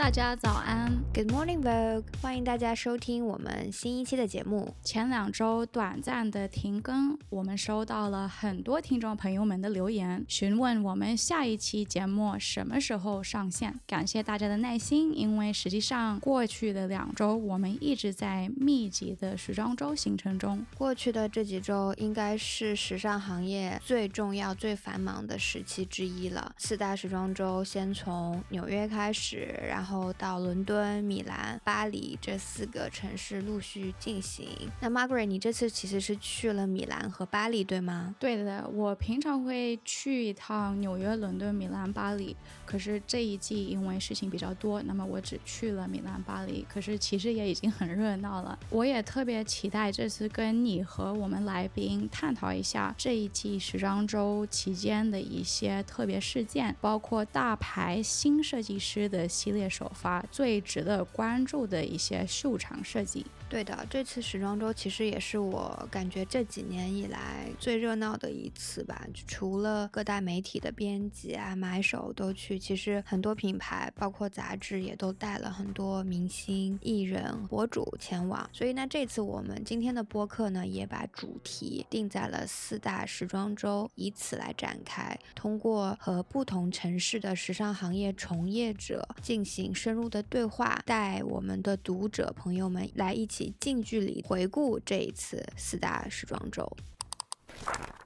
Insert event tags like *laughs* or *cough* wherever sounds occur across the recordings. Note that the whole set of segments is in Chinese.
大家早安，Good morning Vogue，欢迎大家收听我们新一期的节目。前两周短暂的停更，我们收到了很多听众朋友们的留言，询问我们下一期节目什么时候上线。感谢大家的耐心，因为实际上过去的两周我们一直在密集的时装周行程中。过去的这几周应该是时尚行业最重要、最繁忙的时期之一了。四大时装周先从纽约开始，然后。后到伦敦、米兰、巴黎这四个城市陆续进行。那 Margaret，你这次其实是去了米兰和巴黎，对吗？对的，我平常会去一趟纽约、伦敦、米兰、巴黎。可是这一季因为事情比较多，那么我只去了米兰、巴黎。可是其实也已经很热闹了。我也特别期待这次跟你和我们来宾探讨一下这一季时装周期间的一些特别事件，包括大牌新设计师的系列。首发最值得关注的一些秀场设计。对的，这次时装周其实也是我感觉这几年以来最热闹的一次吧。除了各大媒体的编辑啊、买手都去，其实很多品牌，包括杂志也都带了很多明星、艺人、博主前往。所以呢，这次我们今天的播客呢，也把主题定在了四大时装周，以此来展开，通过和不同城市的时尚行业从业者进行深入的对话，带我们的读者朋友们来一起。近距离回顾这一次四大时装周。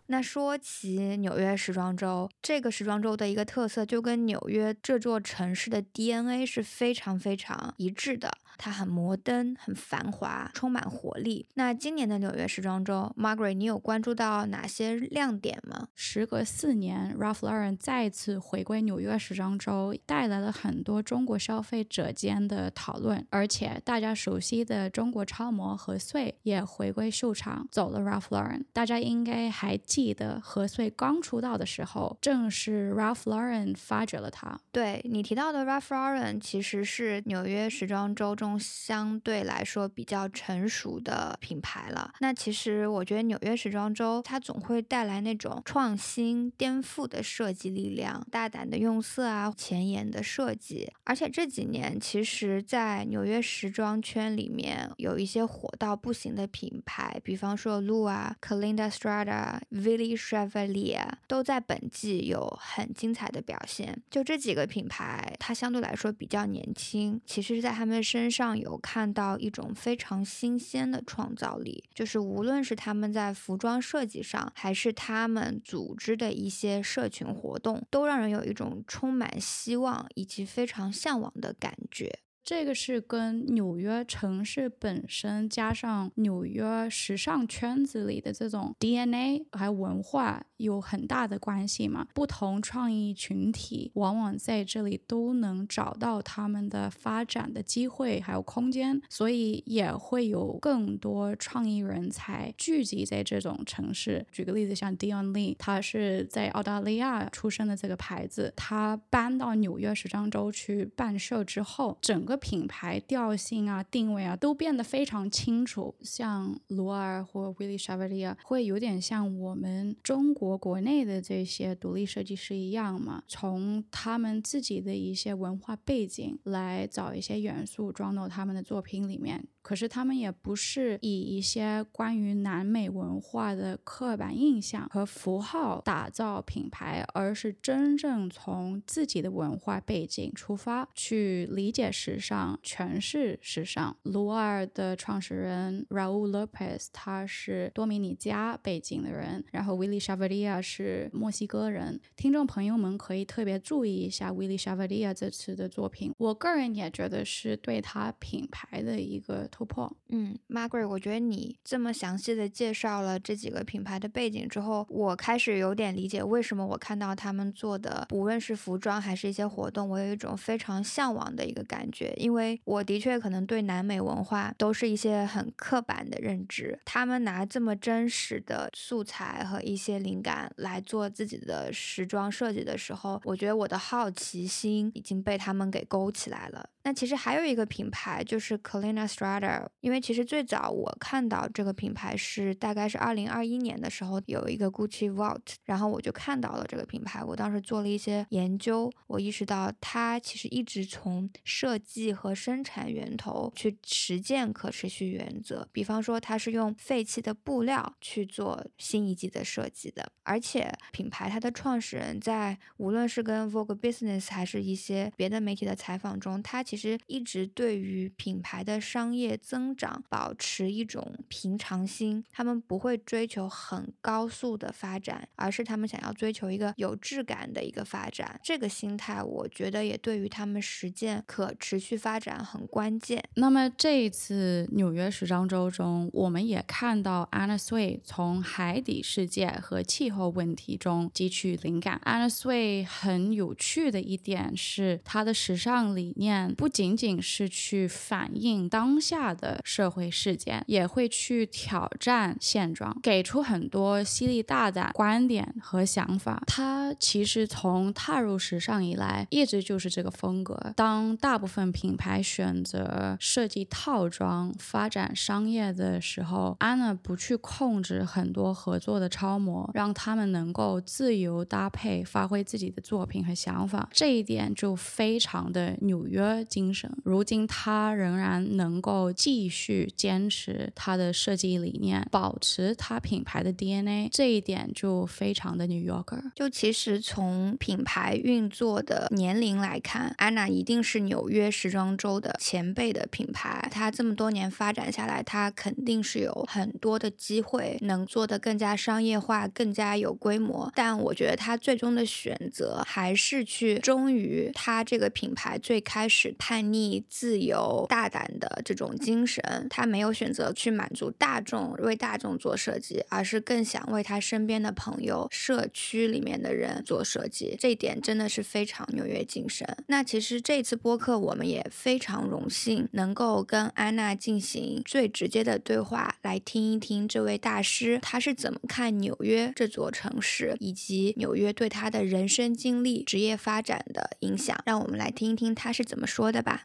那说起纽约时装周，这个时装周的一个特色，就跟纽约这座城市的 DNA 是非常非常一致的。它很摩登，很繁华，充满活力。那今年的纽约时装周，Margaret，你有关注到哪些亮点吗？时隔四年，Ralph Lauren 再次回归纽约时装周，带来了很多中国消费者间的讨论。而且大家熟悉的中国超模何穗也回归秀场，走了 Ralph Lauren。大家应该还记的，何穗刚出道的时候，正是 Ralph Lauren 发掘了他。对你提到的 Ralph Lauren，其实是纽约时装周。中相对来说比较成熟的品牌了。那其实我觉得纽约时装周它总会带来那种创新、颠覆的设计力量，大胆的用色啊，前沿的设计。而且这几年，其实，在纽约时装圈里面有一些火到不行的品牌，比方说 Lu 啊、Calinda Strada、Villi Chevalier，都在本季有很精彩的表现。就这几个品牌，它相对来说比较年轻，其实是在他们身。上有看到一种非常新鲜的创造力，就是无论是他们在服装设计上，还是他们组织的一些社群活动，都让人有一种充满希望以及非常向往的感觉。这个是跟纽约城市本身，加上纽约时尚圈子里的这种 DNA 还有文化有很大的关系嘛？不同创意群体往往在这里都能找到他们的发展的机会还有空间，所以也会有更多创意人才聚集在这种城市。举个例子，像 Dion Lee，他是在澳大利亚出生的这个牌子，他搬到纽约时装周去办秀之后，整个品牌调性啊、定位啊都变得非常清楚。像罗尔或 Willy Chevalier 会有点像我们中国国内的这些独立设计师一样嘛，从他们自己的一些文化背景来找一些元素装到他们的作品里面。可是他们也不是以一些关于南美文化的刻板印象和符号打造品牌，而是真正从自己的文化背景出发去理解时尚、诠释时尚。卢尔的创始人 Raul Lopez 他是多米尼加背景的人，然后 Willie Chavaria 是墨西哥人。听众朋友们可以特别注意一下 Willie Chavaria 这次的作品，我个人也觉得是对他品牌的一个。突破，嗯，Margaret，我觉得你这么详细的介绍了这几个品牌的背景之后，我开始有点理解为什么我看到他们做的，无论是服装还是一些活动，我有一种非常向往的一个感觉，因为我的确可能对南美文化都是一些很刻板的认知，他们拿这么真实的素材和一些灵感来做自己的时装设计的时候，我觉得我的好奇心已经被他们给勾起来了。那其实还有一个品牌就是 Colina Strada，因为其实最早我看到这个品牌是大概是二零二一年的时候有一个 Gucci Vault，然后我就看到了这个品牌，我当时做了一些研究，我意识到它其实一直从设计和生产源头去实践可持续原则，比方说它是用废弃的布料去做新一季的设计的，而且品牌它的创始人在无论是跟 Vogue Business 还是一些别的媒体的采访中，他其其实一直对于品牌的商业增长保持一种平常心，他们不会追求很高速的发展，而是他们想要追求一个有质感的一个发展。这个心态，我觉得也对于他们实践可持续发展很关键。那么这一次纽约时装周中，我们也看到 Anna Sui 从海底世界和气候问题中汲取灵感。Anna Sui 很有趣的一点是，她的时尚理念不仅仅是去反映当下的社会事件，也会去挑战现状，给出很多犀利大胆观点和想法。他其实从踏入时尚以来，一直就是这个风格。当大部分品牌选择设计套装、发展商业的时候，安娜不去控制很多合作的超模，让他们能够自由搭配，发挥自己的作品和想法。这一点就非常的纽约精神。如今，他仍然能够继续坚持他的设计理念，保持他品牌的 DNA，这一点就非常的 New Yorker。就其实从品牌运作的年龄来看，安娜一定是纽约时装周的前辈的品牌。它这么多年发展下来，它肯定是有很多的机会能做得更加商业化、更加有规模。但我觉得它最终的选择还是去忠于它这个品牌最开始叛逆、自由、大胆的这种精神。他没有选择去满足大众，为大众做设计，而是更想为他身边的朋友、社区里面的人做设计。这一点真的是非常纽约精神。那其实这次播客我们也非常荣幸能够跟安娜进行最直接的对话，来听一听这位大师他是怎么看纽约这座城市，以及纽约对他的人生经历、职业发展的影响。让我们来听一听他是怎么说的吧。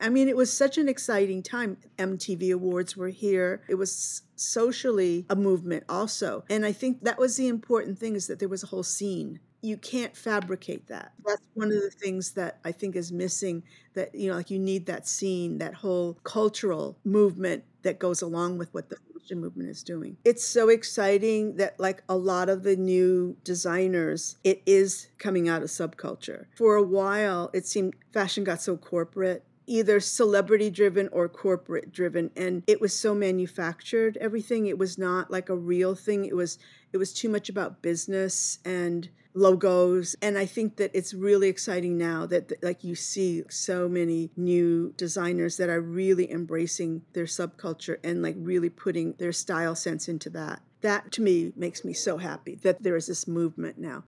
I mean, it was such an exciting time. MTV Awards were here. It was socially a movement also. And I think that was the important thing is that there was a whole scene. You can't fabricate that. That's one of the things that I think is missing that you know like you need that scene, that whole cultural movement that goes along with what the movement is doing. It's so exciting that like a lot of the new designers, it is coming out of subculture. For a while, it seemed fashion got so corporate either celebrity driven or corporate driven and it was so manufactured everything it was not like a real thing it was it was too much about business and logos and i think that it's really exciting now that like you see so many new designers that are really embracing their subculture and like really putting their style sense into that. That to me makes me so happy that there is this movement now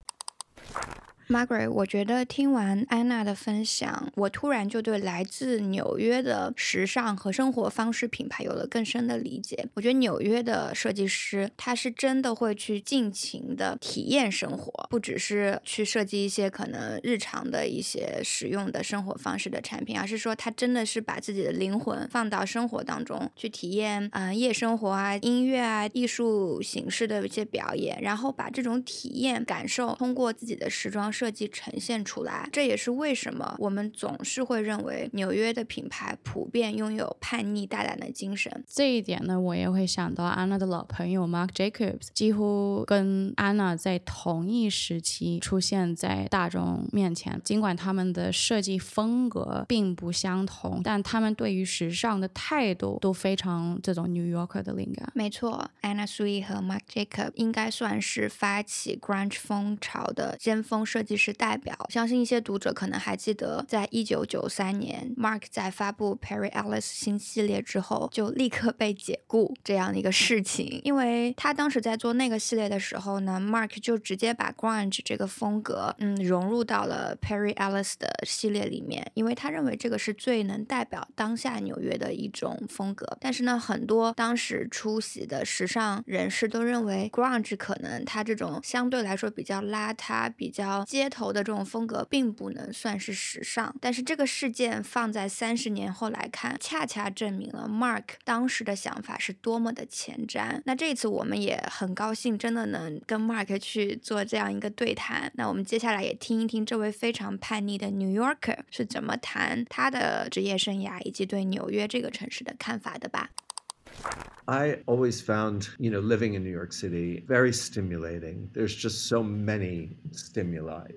Margaret，我觉得听完安娜的分享，我突然就对来自纽约的时尚和生活方式品牌有了更深的理解。我觉得纽约的设计师，他是真的会去尽情的体验生活，不只是去设计一些可能日常的一些实用的生活方式的产品，而是说他真的是把自己的灵魂放到生活当中去体验，嗯，夜生活啊、音乐啊、艺术形式的一些表演，然后把这种体验感受通过自己的时装。设计呈现出来，这也是为什么我们总是会认为纽约的品牌普遍拥有叛逆大胆的精神。这一点呢，我也会想到安娜的老朋友 Mark Jacobs，几乎跟安娜在同一时期出现在大众面前。尽管他们的设计风格并不相同，但他们对于时尚的态度都非常这种 New Yorker 的灵感。没错，Anna Sui 和 Mark Jacobs 应该算是发起 Grunge 风潮的尖峰设计。其实代表，相信一些读者可能还记得，在一九九三年，Mark 在发布 Perry Ellis 新系列之后，就立刻被解雇这样的一个事情。因为他当时在做那个系列的时候呢，Mark 就直接把 Grunge 这个风格，嗯，融入到了 Perry Ellis 的系列里面，因为他认为这个是最能代表当下纽约的一种风格。但是呢，很多当时出席的时尚人士都认为，Grunge 可能他这种相对来说比较邋遢、比较。街头的这种风格并不能算是时尚，但是这个事件放在三十年后来看，恰恰证明了 Mark 当时的想法是多么的前瞻。那这次我们也很高兴，真的能跟 Mark 去做这样一个对谈。那我们接下来也听一听这位非常叛逆的 New Yorker 是怎么谈他的职业生涯以及对纽约这个城市的看法的吧。I always found, you know, living in New York City very stimulating. There's just so many stimuli.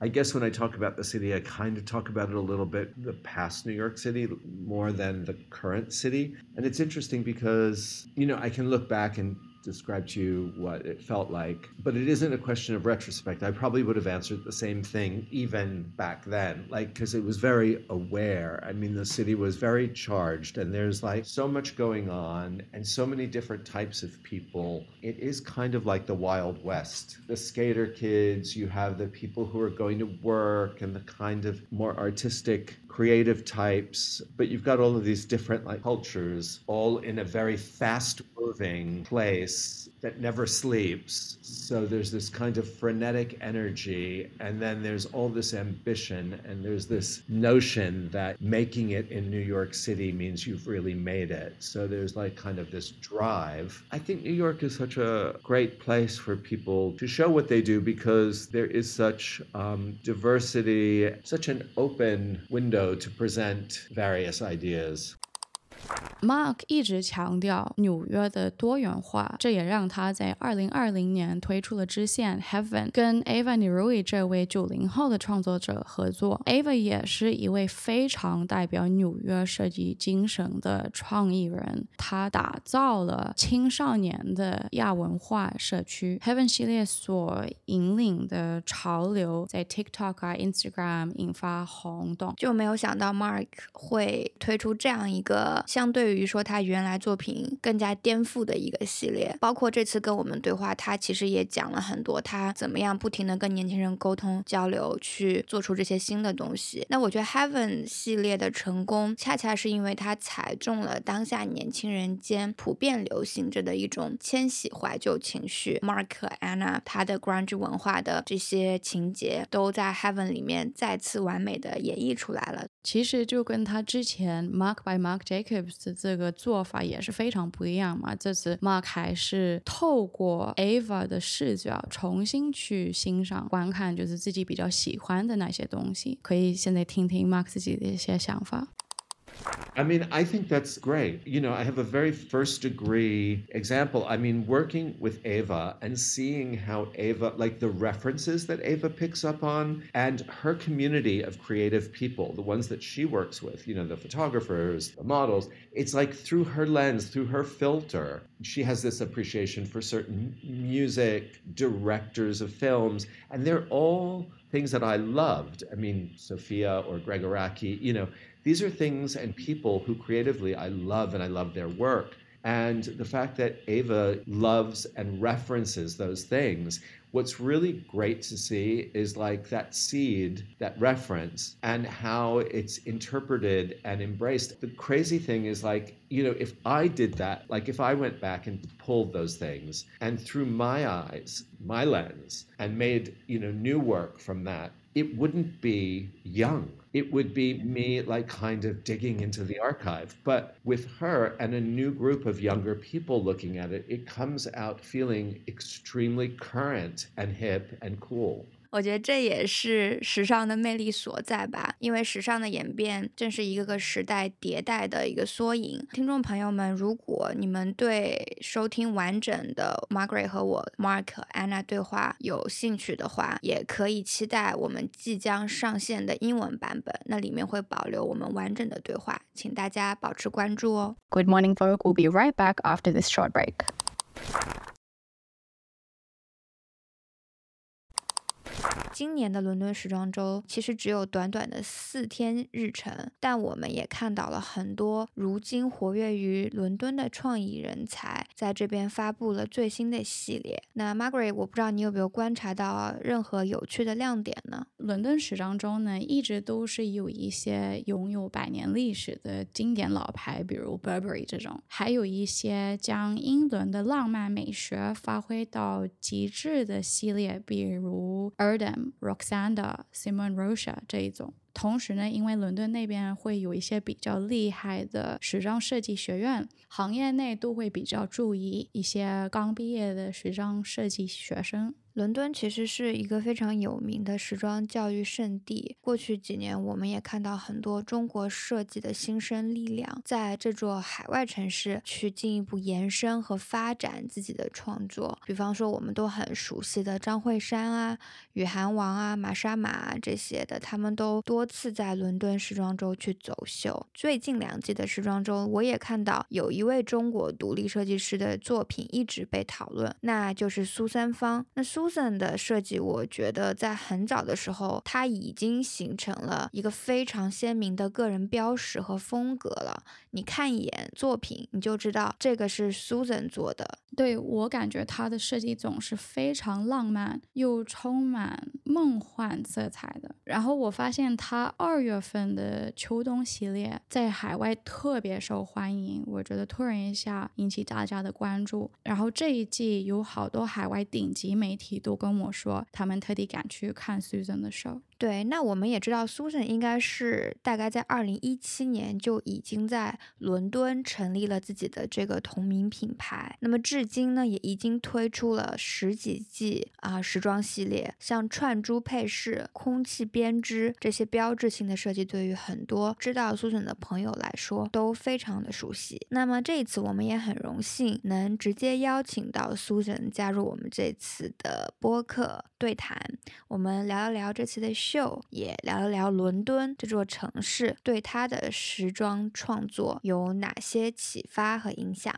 I guess when I talk about the city, I kind of talk about it a little bit the past New York City more than the current city. And it's interesting because, you know, I can look back and describe to you what it felt like. But it isn't a question of retrospect. I probably would have answered the same thing even back then, like, because it was very aware. I mean, the city was very charged, and there's like so much going on and so many different types of people. It is kind of like the Wild West. The skater kids, you have the people who are going to work, and the kind of more artistic, creative types, but you've got all of these different like cultures all in a very fast moving place that never sleeps. So there's this kind of frenetic energy, and then there's all this ambition, and there's this notion that making it in New York City means you've really made it. So there's like kind of this drive. I think New York is such a great place for people to show what they do because there is such um, diversity, such an open window to present various ideas. Mark 一直强调纽约的多元化，这也让他在二零二零年推出了支线 Heaven，跟 Ava Nirui 这位九零后的创作者合作。Ava 也是一位非常代表纽约设计精神的创意人，他打造了青少年的亚文化社区。Heaven 系列所引领的潮流，在 TikTok 啊 Instagram 引发轰动，就没有想到 Mark 会推出这样一个相对。对于说他原来作品更加颠覆的一个系列，包括这次跟我们对话，他其实也讲了很多他怎么样不停的跟年轻人沟通交流，去做出这些新的东西。那我觉得 Heaven 系列的成功，恰恰是因为它踩中了当下年轻人间普遍流行着的一种千禧怀旧情绪。Mark Anna 他的 grunge 文化的这些情节，都在 Heaven 里面再次完美的演绎出来了。其实就跟他之前 Mark by Mark Jacobs 的这个做法也是非常不一样嘛。这次 Mark 还是透过 Ava 的视角重新去欣赏、观看，就是自己比较喜欢的那些东西。可以现在听听 Mark 自己的一些想法。I mean, I think that's great. You know, I have a very first degree example. I mean, working with Ava and seeing how Ava, like the references that Ava picks up on, and her community of creative people, the ones that she works with, you know, the photographers, the models, it's like through her lens, through her filter, she has this appreciation for certain music, directors of films, and they're all things that I loved. I mean, Sophia or Gregoraki, you know, these are things and people who creatively I love and I love their work. And the fact that Ava loves and references those things, what's really great to see is like that seed, that reference, and how it's interpreted and embraced. The crazy thing is like, you know, if I did that, like if I went back and pulled those things and through my eyes, my lens, and made, you know, new work from that, it wouldn't be young it would be mm-hmm. me like kind of digging into the archive. But with her and a new group of younger people looking at it, it comes out feeling extremely current and hip and cool. 我觉得这也是时尚的魅力所在吧，因为时尚的演变正是一个个时代迭代的一个缩影。听众朋友们，如果你们对收听完整的 Margaret 和我 Mark Anna 对话有兴趣的话，也可以期待我们即将上线的英文版本，那里面会保留我们完整的对话，请大家保持关注哦。Good morning, Vogue. We'll be right back after this short break. 今年的伦敦时装周其实只有短短的四天日程，但我们也看到了很多如今活跃于伦敦的创意人才在这边发布了最新的系列。那 Margaret，我不知道你有没有观察到任何有趣的亮点呢？伦敦时装周呢，一直都是有一些拥有百年历史的经典老牌，比如 Burberry 这种，还有一些将英伦的浪漫美学发挥到极致的系列，比如 Erdem。Roxanda、Simon Rocha 这一种。同时呢，因为伦敦那边会有一些比较厉害的时装设计学院，行业内都会比较注意一些刚毕业的时装设计学生。伦敦其实是一个非常有名的时装教育圣地。过去几年，我们也看到很多中国设计的新生力量，在这座海外城市去进一步延伸和发展自己的创作。比方说，我们都很熟悉的张惠珊啊、雨涵王啊、玛莎玛啊这些的，他们都多次在伦敦时装周去走秀。最近两季的时装周，我也看到有一位中国独立设计师的作品一直被讨论，那就是苏三芳。那苏的设计，我觉得在很早的时候，它已经形成了一个非常鲜明的个人标识和风格了。你看一眼作品，你就知道这个是 Susan 做的。对我感觉他的设计总是非常浪漫又充满梦幻色彩的。然后我发现他二月份的秋冬系列在海外特别受欢迎，我觉得突然一下引起大家的关注。然后这一季有好多海外顶级媒体。都跟我说，他们特地赶去看 Susan 的 show。对，那我们也知道，Susan 应该是大概在二零一七年就已经在伦敦成立了自己的这个同名品牌。那么至今呢，也已经推出了十几季啊时装系列，像串珠配饰、空气编织这些标志性的设计，对于很多知道 Susan 的朋友来说都非常的熟悉。那么这一次我们也很荣幸能直接邀请到 Susan 加入我们这次的播客对谈，我们聊一聊这次的。秀也聊了聊伦敦这座城市对他的时装创作有哪些启发和影响。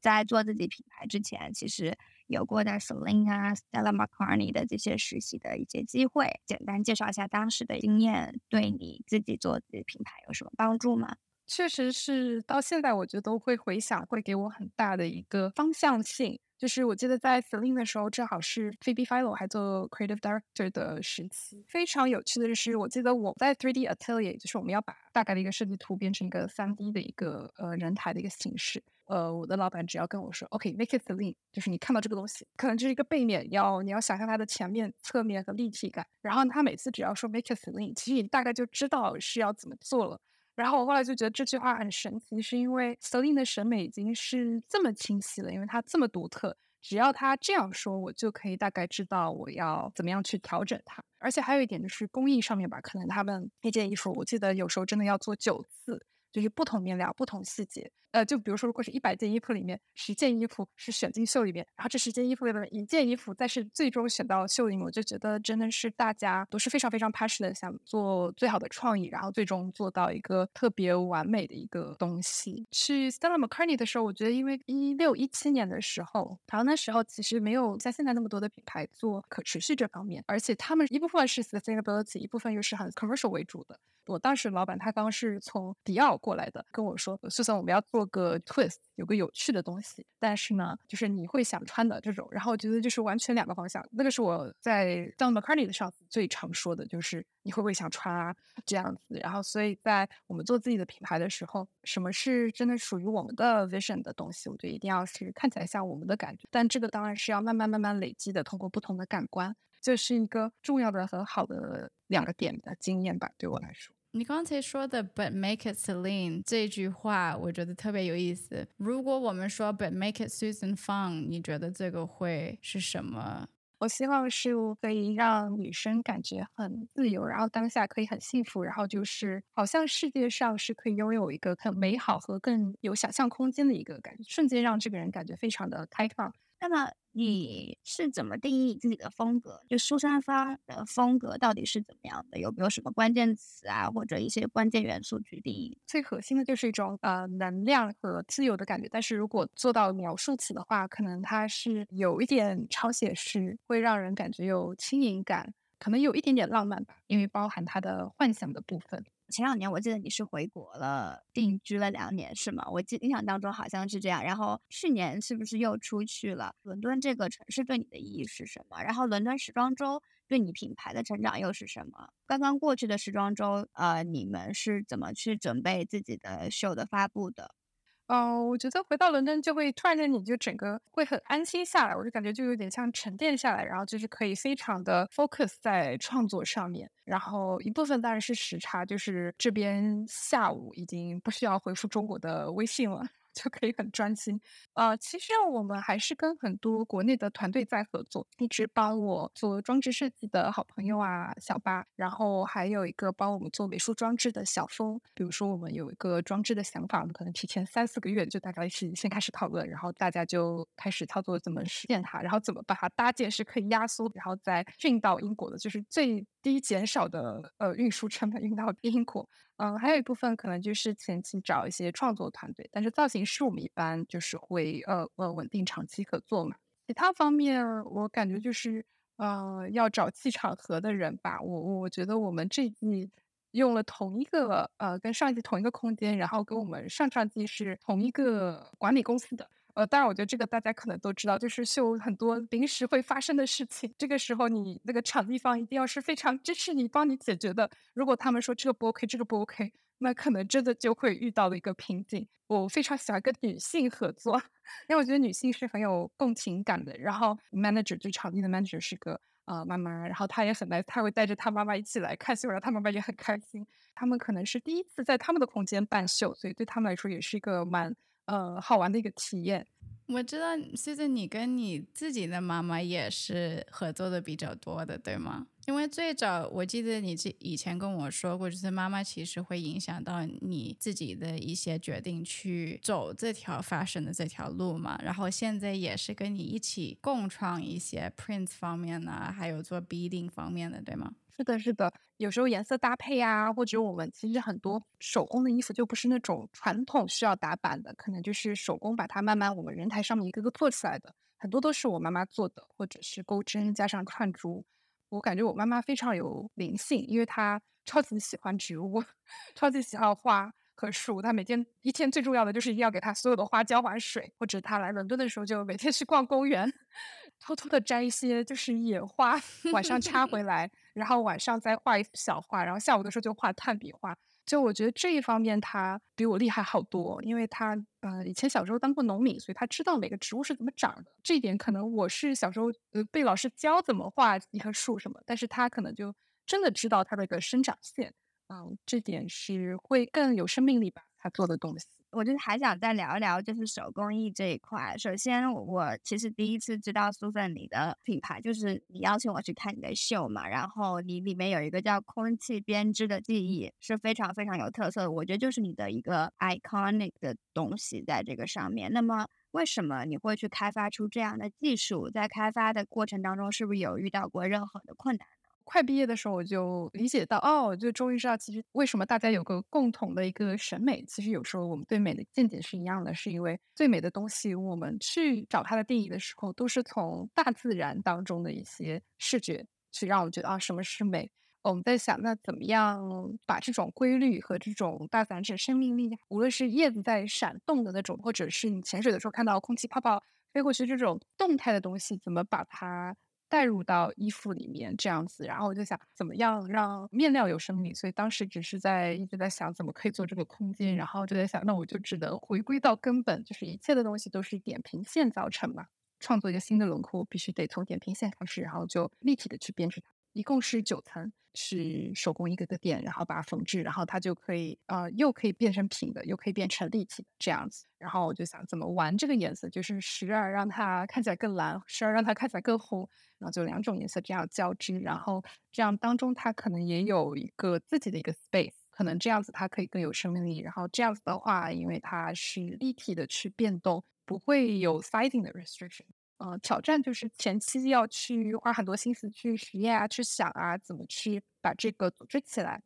在做自己品牌之前，其实有过在 Celine 啊、Stella McCartney 的这些实习的一些机会。简单介绍一下当时的经验，对你自己做自己品牌有什么帮助吗？确实是，到现在我觉得都会回想，会给我很大的一个方向性。就是我记得在 Celine 的时候，正好是 Phoebe Philo 还做 Creative Director 的时期。非常有趣的就是，我记得我在 3D Atelier，就是我们要把大概的一个设计图变成一个 3D 的一个呃人台的一个形式。呃，我的老板只要跟我说，OK，make it Celine，就是你看到这个东西，可能就是一个背面，要你要想象它的前面、侧面和立体感。然后他每次只要说 make it Celine，其实你大概就知道是要怎么做了。然后我后来就觉得这句话很神奇，是因为 Celine 的审美已经是这么清晰了，因为她这么独特，只要她这样说，我就可以大概知道我要怎么样去调整它。而且还有一点就是工艺上面吧，可能他们那件衣服，我记得有时候真的要做九次，就是不同面料、不同细节。呃，就比如说，如果是一百件衣服里面，十件衣服是选进秀里面，然后这十件衣服里面一件衣服再是最终选到秀里面，我就觉得真的是大家都是非常非常 passionate 想做最好的创意，然后最终做到一个特别完美的一个东西。去 Stella McCartney 的时候，我觉得因为一六一七年的时候，然后那时候其实没有像现在那么多的品牌做可持续这方面，而且他们一部分是 sustainability，一部分又是很 commercial 为主的。我当时老板他刚是从迪奥过来的，跟我说，苏珊，我们要做个 twist，有个有趣的东西，但是呢，就是你会想穿的这种。然后我觉得就是完全两个方向。那个是我在 John McCartney 的上司最常说的，就是你会不会想穿啊这样子。然后所以在我们做自己的品牌的时候，什么是真的属于我们的 vision 的东西，我觉得一定要是看起来像我们的感觉。但这个当然是要慢慢慢慢累积的，通过不同的感官，这是一个重要的很好的两个点的经验吧，对我来说。你刚才说的 “but make it Celine” 这句话，我觉得特别有意思。如果我们说 “but make it Susan Fun”，你觉得这个会是什么？我希望是可以让女生感觉很自由，然后当下可以很幸福，然后就是好像世界上是可以拥有一个更美好和更有想象空间的一个感觉，瞬间让这个人感觉非常的开放。那么你是怎么定义自己的风格？就苏珊芳的风格到底是怎么样的？有没有什么关键词啊，或者一些关键元素去定义？最核心的就是一种呃能量和自由的感觉。但是如果做到描述词的话，可能它是有一点超写实，会让人感觉有轻盈感，可能有一点点浪漫吧，因为包含它的幻想的部分。前两年我记得你是回国了，定居了两年是吗？我记印象当中好像是这样。然后去年是不是又出去了？伦敦这个城市对你的意义是什么？然后伦敦时装周对你品牌的成长又是什么？刚刚过去的时装周，呃，你们是怎么去准备自己的秀的发布的？嗯，我觉得回到伦敦就会突然间你就整个会很安心下来，我就感觉就有点像沉淀下来，然后就是可以非常的 focus 在创作上面。然后一部分当然是时差，就是这边下午已经不需要回复中国的微信了。就可以很专心。呃，其实我们还是跟很多国内的团队在合作，一直帮我做装置设计的好朋友啊，小八，然后还有一个帮我们做美术装置的小峰。比如说，我们有一个装置的想法，我们可能提前三四个月就大家一起先开始讨论，然后大家就开始操作怎么实现它，然后怎么把它搭建是可以压缩，然后再运到英国的，就是最低减少的呃运输成本运到英国。嗯，还有一部分可能就是前期找一些创作团队，但是造型师我们一般就是会呃呃稳定长期合作嘛。其他方面我感觉就是呃要找气场合的人吧。我我觉得我们这季用了同一个呃跟上一季同一个空间，然后跟我们上上季是同一个管理公司的。呃，当然，我觉得这个大家可能都知道，就是秀很多临时会发生的事情。这个时候，你那个场地方一定要是非常支持你、帮你解决的。如果他们说这个不 OK，这个不 OK，那可能真的就会遇到了一个瓶颈。我非常喜欢跟女性合作，*laughs* 因为我觉得女性是很有共情感的。然后，manager 就场地的 manager 是个呃妈妈，然后她也很 nice，她会带着她妈妈一起来看秀，然后她妈妈也很开心。他们可能是第一次在他们的空间办秀，所以对他们来说也是一个蛮。呃，好玩的一个体验。我知道现在你跟你自己的妈妈也是合作的比较多的，对吗？因为最早我记得你这以前跟我说过，就是妈妈其实会影响到你自己的一些决定，去走这条 fashion 的这条路嘛。然后现在也是跟你一起共创一些 print 方面呢，还有做 beading 方面的，对吗？是的，是的，有时候颜色搭配啊，或者我们其实很多手工的衣服就不是那种传统需要打版的，可能就是手工把它慢慢我们人台上面一个个做出来的，很多都是我妈妈做的，或者是钩针加上串珠。我感觉我妈妈非常有灵性，因为她超级喜欢植物，*laughs* 超级喜欢花和树。她每天一天最重要的就是一定要给她所有的花浇完水，或者她来伦敦的时候就每天去逛公园。*laughs* 偷偷的摘一些就是野花，*laughs* 晚上插回来，然后晚上再画一幅小画，然后下午的时候就画炭笔画。就我觉得这一方面他比我厉害好多，因为他呃以前小时候当过农民，所以他知道每个植物是怎么长的。这一点可能我是小时候呃被老师教怎么画一棵树什么，但是他可能就真的知道它的一个生长线，嗯，这点是会更有生命力吧，他做的东西。我就还想再聊一聊，就是手工艺这一块。首先，我其实第一次知道 Susan 你的品牌，就是你邀请我去看你的秀嘛。然后你里面有一个叫空气编织的技艺，是非常非常有特色的。我觉得就是你的一个 iconic 的东西在这个上面。那么，为什么你会去开发出这样的技术？在开发的过程当中，是不是有遇到过任何的困难？快毕业的时候，我就理解到，哦，我就终于知道，其实为什么大家有个共同的一个审美。其实有时候我们对美的见解是一样的，是因为最美的东西，我们去找它的定义的时候，都是从大自然当中的一些视觉去让我们觉得啊，什么是美。我们在想，那怎么样把这种规律和这种大自然的生命力，无论是叶子在闪动的那种，或者是你潜水的时候看到空气泡泡飞过去这种动态的东西，怎么把它？带入到衣服里面这样子，然后我就想怎么样让面料有生命，所以当时只是在一直在想怎么可以做这个空间，然后就在想，那我就只能回归到根本，就是一切的东西都是点平线造成嘛，创作一个新的轮廓必须得从点平线开始，然后就立体的去编织它。一共是九层，是手工一个个点，然后把它缝制，然后它就可以呃，又可以变成平的，又可以变成立体的这样子。然后我就想怎么玩这个颜色，就是时而让它看起来更蓝，时而让它看起来更红，然后就两种颜色这样交织，然后这样当中它可能也有一个自己的一个 space，可能这样子它可以更有生命力。然后这样子的话，因为它是立体的去变动，不会有 siding 的 restriction。呃，挑战就是前期要去花很多心思去实验啊，去想啊，怎么去把这个组织起来，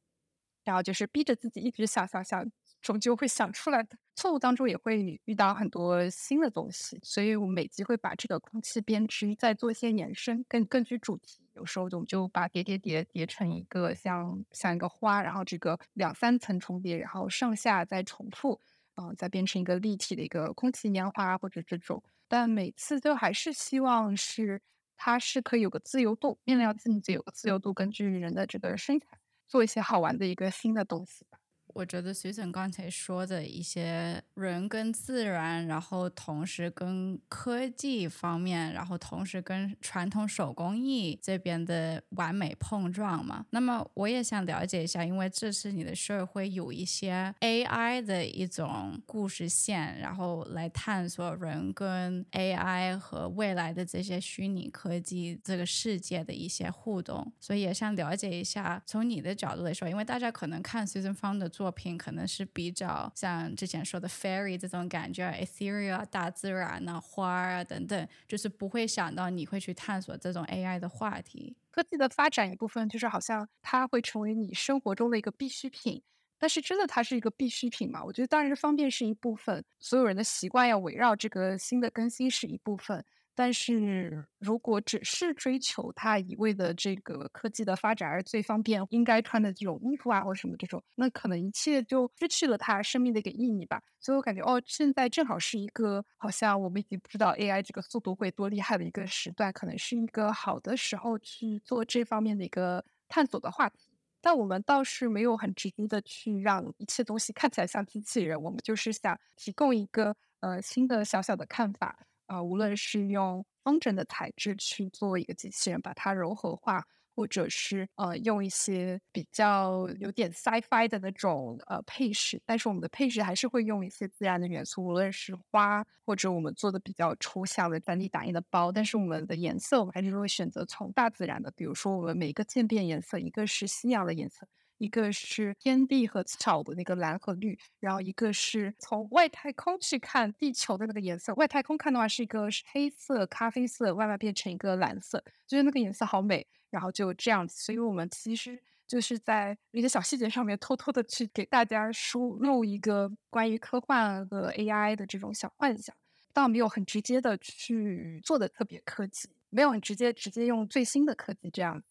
然后就是逼着自己一直想想想，终究会想出来的。错误当中也会遇到很多新的东西，所以我每集会把这个空气编织再做一些延伸，更根据主题，有时候我们就把叠叠叠叠成一个像像一个花，然后这个两三层重叠，然后上下再重复，嗯，再变成一个立体的一个空气烟花或者这种。但每次都还是希望是它是可以有个自由度，面料自己有个自由度，根据人的这个身材做一些好玩的一个新的东西吧。我觉得徐总刚才说的一些人跟自然，然后同时跟科技方面，然后同时跟传统手工艺这边的完美碰撞嘛。那么我也想了解一下，因为这次你的社会有一些 AI 的一种故事线，然后来探索人跟 AI 和未来的这些虚拟科技这个世界的一些互动，所以也想了解一下，从你的角度来说，因为大家可能看 Susan 方的作品，可能是比较像之前说的 fairy 这种感觉，ethereal 大自然啊、花啊等等，就是不会想到你会去探索这种 AI 的话题。科技的发展一部分就是好像它会成为你生活中的一个必需品，但是真的它是一个必需品吗？我觉得当然是方便是一部分，所有人的习惯要围绕这个新的更新是一部分。但是如果只是追求它一味的这个科技的发展而最方便应该穿的这种衣服啊或什么这种，那可能一切就失去了它生命的一个意义吧。所以我感觉哦，现在正好是一个好像我们已经不知道 AI 这个速度会多厉害的一个时段，可能是一个好的时候去做这方面的一个探索的话题。但我们倒是没有很直接的去让一切东西看起来像机器人，我们就是想提供一个呃新的小小的看法。啊，无论是用风筝的材质去做一个机器人，把它柔和化，或者是呃用一些比较有点 sci-fi 的那种呃配饰，但是我们的配饰还是会用一些自然的元素，无论是花，或者我们做的比较抽象的 3D 打印的包，但是我们的颜色我们还是会选择从大自然的，比如说我们每一个渐变颜色，一个是夕阳的颜色。一个是天地和草的那个蓝和绿，然后一个是从外太空去看地球的那个颜色。外太空看的话是一个黑色、咖啡色，外面变成一个蓝色，就是那个颜色好美。然后就这样子，所以我们其实就是在一些小细节上面偷偷的去给大家输入一个关于科幻和 AI 的这种小幻想，倒没有很直接的去做的特别科技，没有很直接直接用最新的科技这样。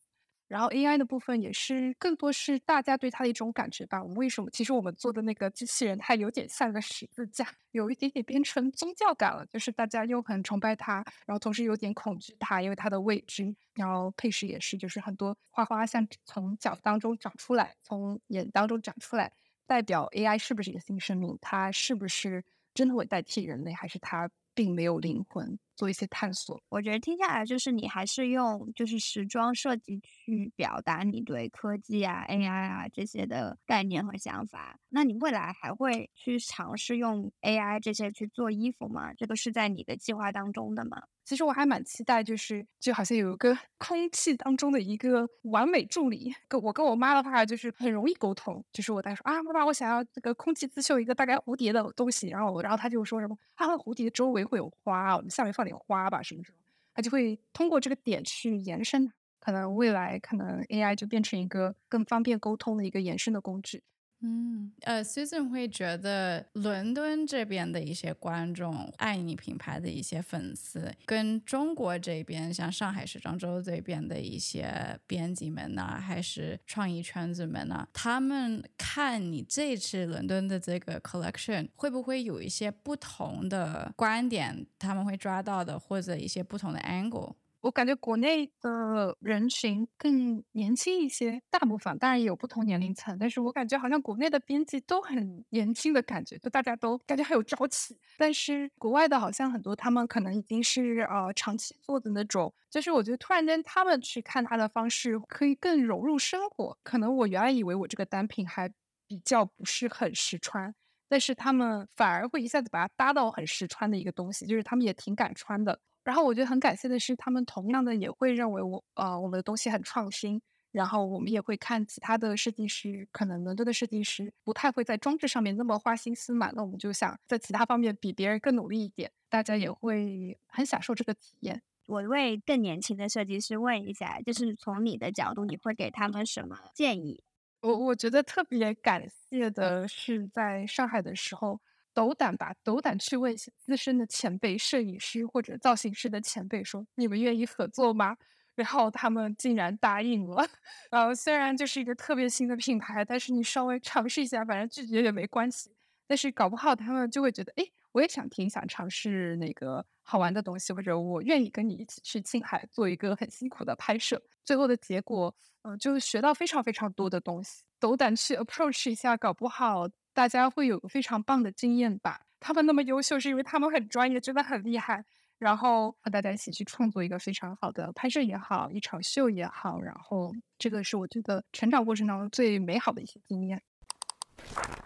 然后 AI 的部分也是更多是大家对它的一种感觉吧。我们为什么？其实我们做的那个机器人，它有点像个十字架，有一点点变成宗教感了。就是大家又很崇拜它，然后同时有点恐惧它，因为它的未知。然后配饰也是，就是很多花花像从脚当中长出来，从眼当中长出来，代表 AI 是不是一个新生命？它是不是真的会代替人类，还是它并没有灵魂？做一些探索，我觉得听下来就是你还是用就是时装设计去表达你对科技啊、AI 啊这些的概念和想法。那你未来还会去尝试用 AI 这些去做衣服吗？这个是在你的计划当中的吗？其实我还蛮期待，就是就好像有一个 *laughs* 空气当中的一个完美助理。跟我跟我妈的话，就是很容易沟通。就是我在说啊，妈妈，我想要这个空气刺绣一个大概蝴蝶的东西，然后然后他就说什么啊，蝴蝶周围会有花，我们下面放。点花吧，什么什么，它就会通过这个点去延伸。可能未来，可能 AI 就变成一个更方便沟通的一个延伸的工具。嗯，呃，Susan 会觉得伦敦这边的一些观众爱你品牌的一些粉丝，跟中国这边像上海时装周这边的一些编辑们呐，还是创意圈子们呐，他们看你这次伦敦的这个 collection，会不会有一些不同的观点，他们会抓到的，或者一些不同的 angle？我感觉国内的人群更年轻一些，大部分当然也有不同年龄层，但是我感觉好像国内的编辑都很年轻的感觉，就大家都感觉很有朝气。但是国外的好像很多，他们可能已经是呃长期做的那种，就是我觉得突然间他们去看他的方式可以更融入生活。可能我原来以为我这个单品还比较不是很实穿，但是他们反而会一下子把它搭到很实穿的一个东西，就是他们也挺敢穿的。然后我觉得很感谢的是，他们同样的也会认为我呃我们的东西很创新。然后我们也会看其他的设计师，可能伦敦的设计师不太会在装置上面那么花心思嘛。那我们就想在其他方面比别人更努力一点，大家也会很享受这个体验。我为更年轻的设计师问一下，就是从你的角度，你会给他们什么建议？我我觉得特别感谢的是在上海的时候。斗胆吧，斗胆去问一些资深的前辈摄影师或者造型师的前辈，说你们愿意合作吗？然后他们竟然答应了。*laughs* 呃虽然就是一个特别新的品牌，但是你稍微尝试一下，反正拒绝也没关系。但是搞不好他们就会觉得，哎。我也想听，想尝试那个好玩的东西，或者我愿意跟你一起去青海做一个很辛苦的拍摄。最后的结果，嗯，就学到非常非常多的东西，斗胆去 approach 一下，搞不好大家会有个非常棒的经验吧。他们那么优秀，是因为他们很专业，真的很厉害。然后和大家一起去创作一个非常好的拍摄也好，一场秀也好，然后这个是我觉得成长过程当中最美好的一些经验。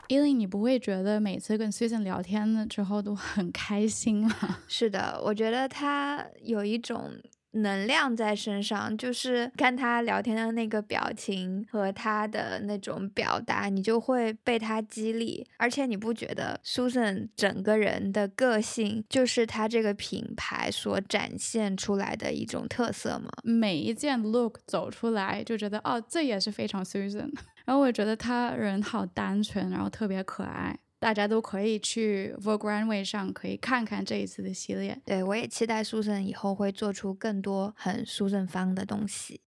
伊琳，你不会觉得每次跟 Susan 聊天了之后都很开心吗？是的，我觉得他有一种。能量在身上，就是看他聊天的那个表情和他的那种表达，你就会被他激励。而且你不觉得 Susan 整个人的个性就是他这个品牌所展现出来的一种特色吗？每一件 look 走出来就觉得哦，这也是非常 Susan。*laughs* 然后我觉得他人好单纯，然后特别可爱。大家都可以去 Vogue Runway 上可以看看这一次的系列。对我也期待 Susan 以后会做出更多很 Susan 方的东西。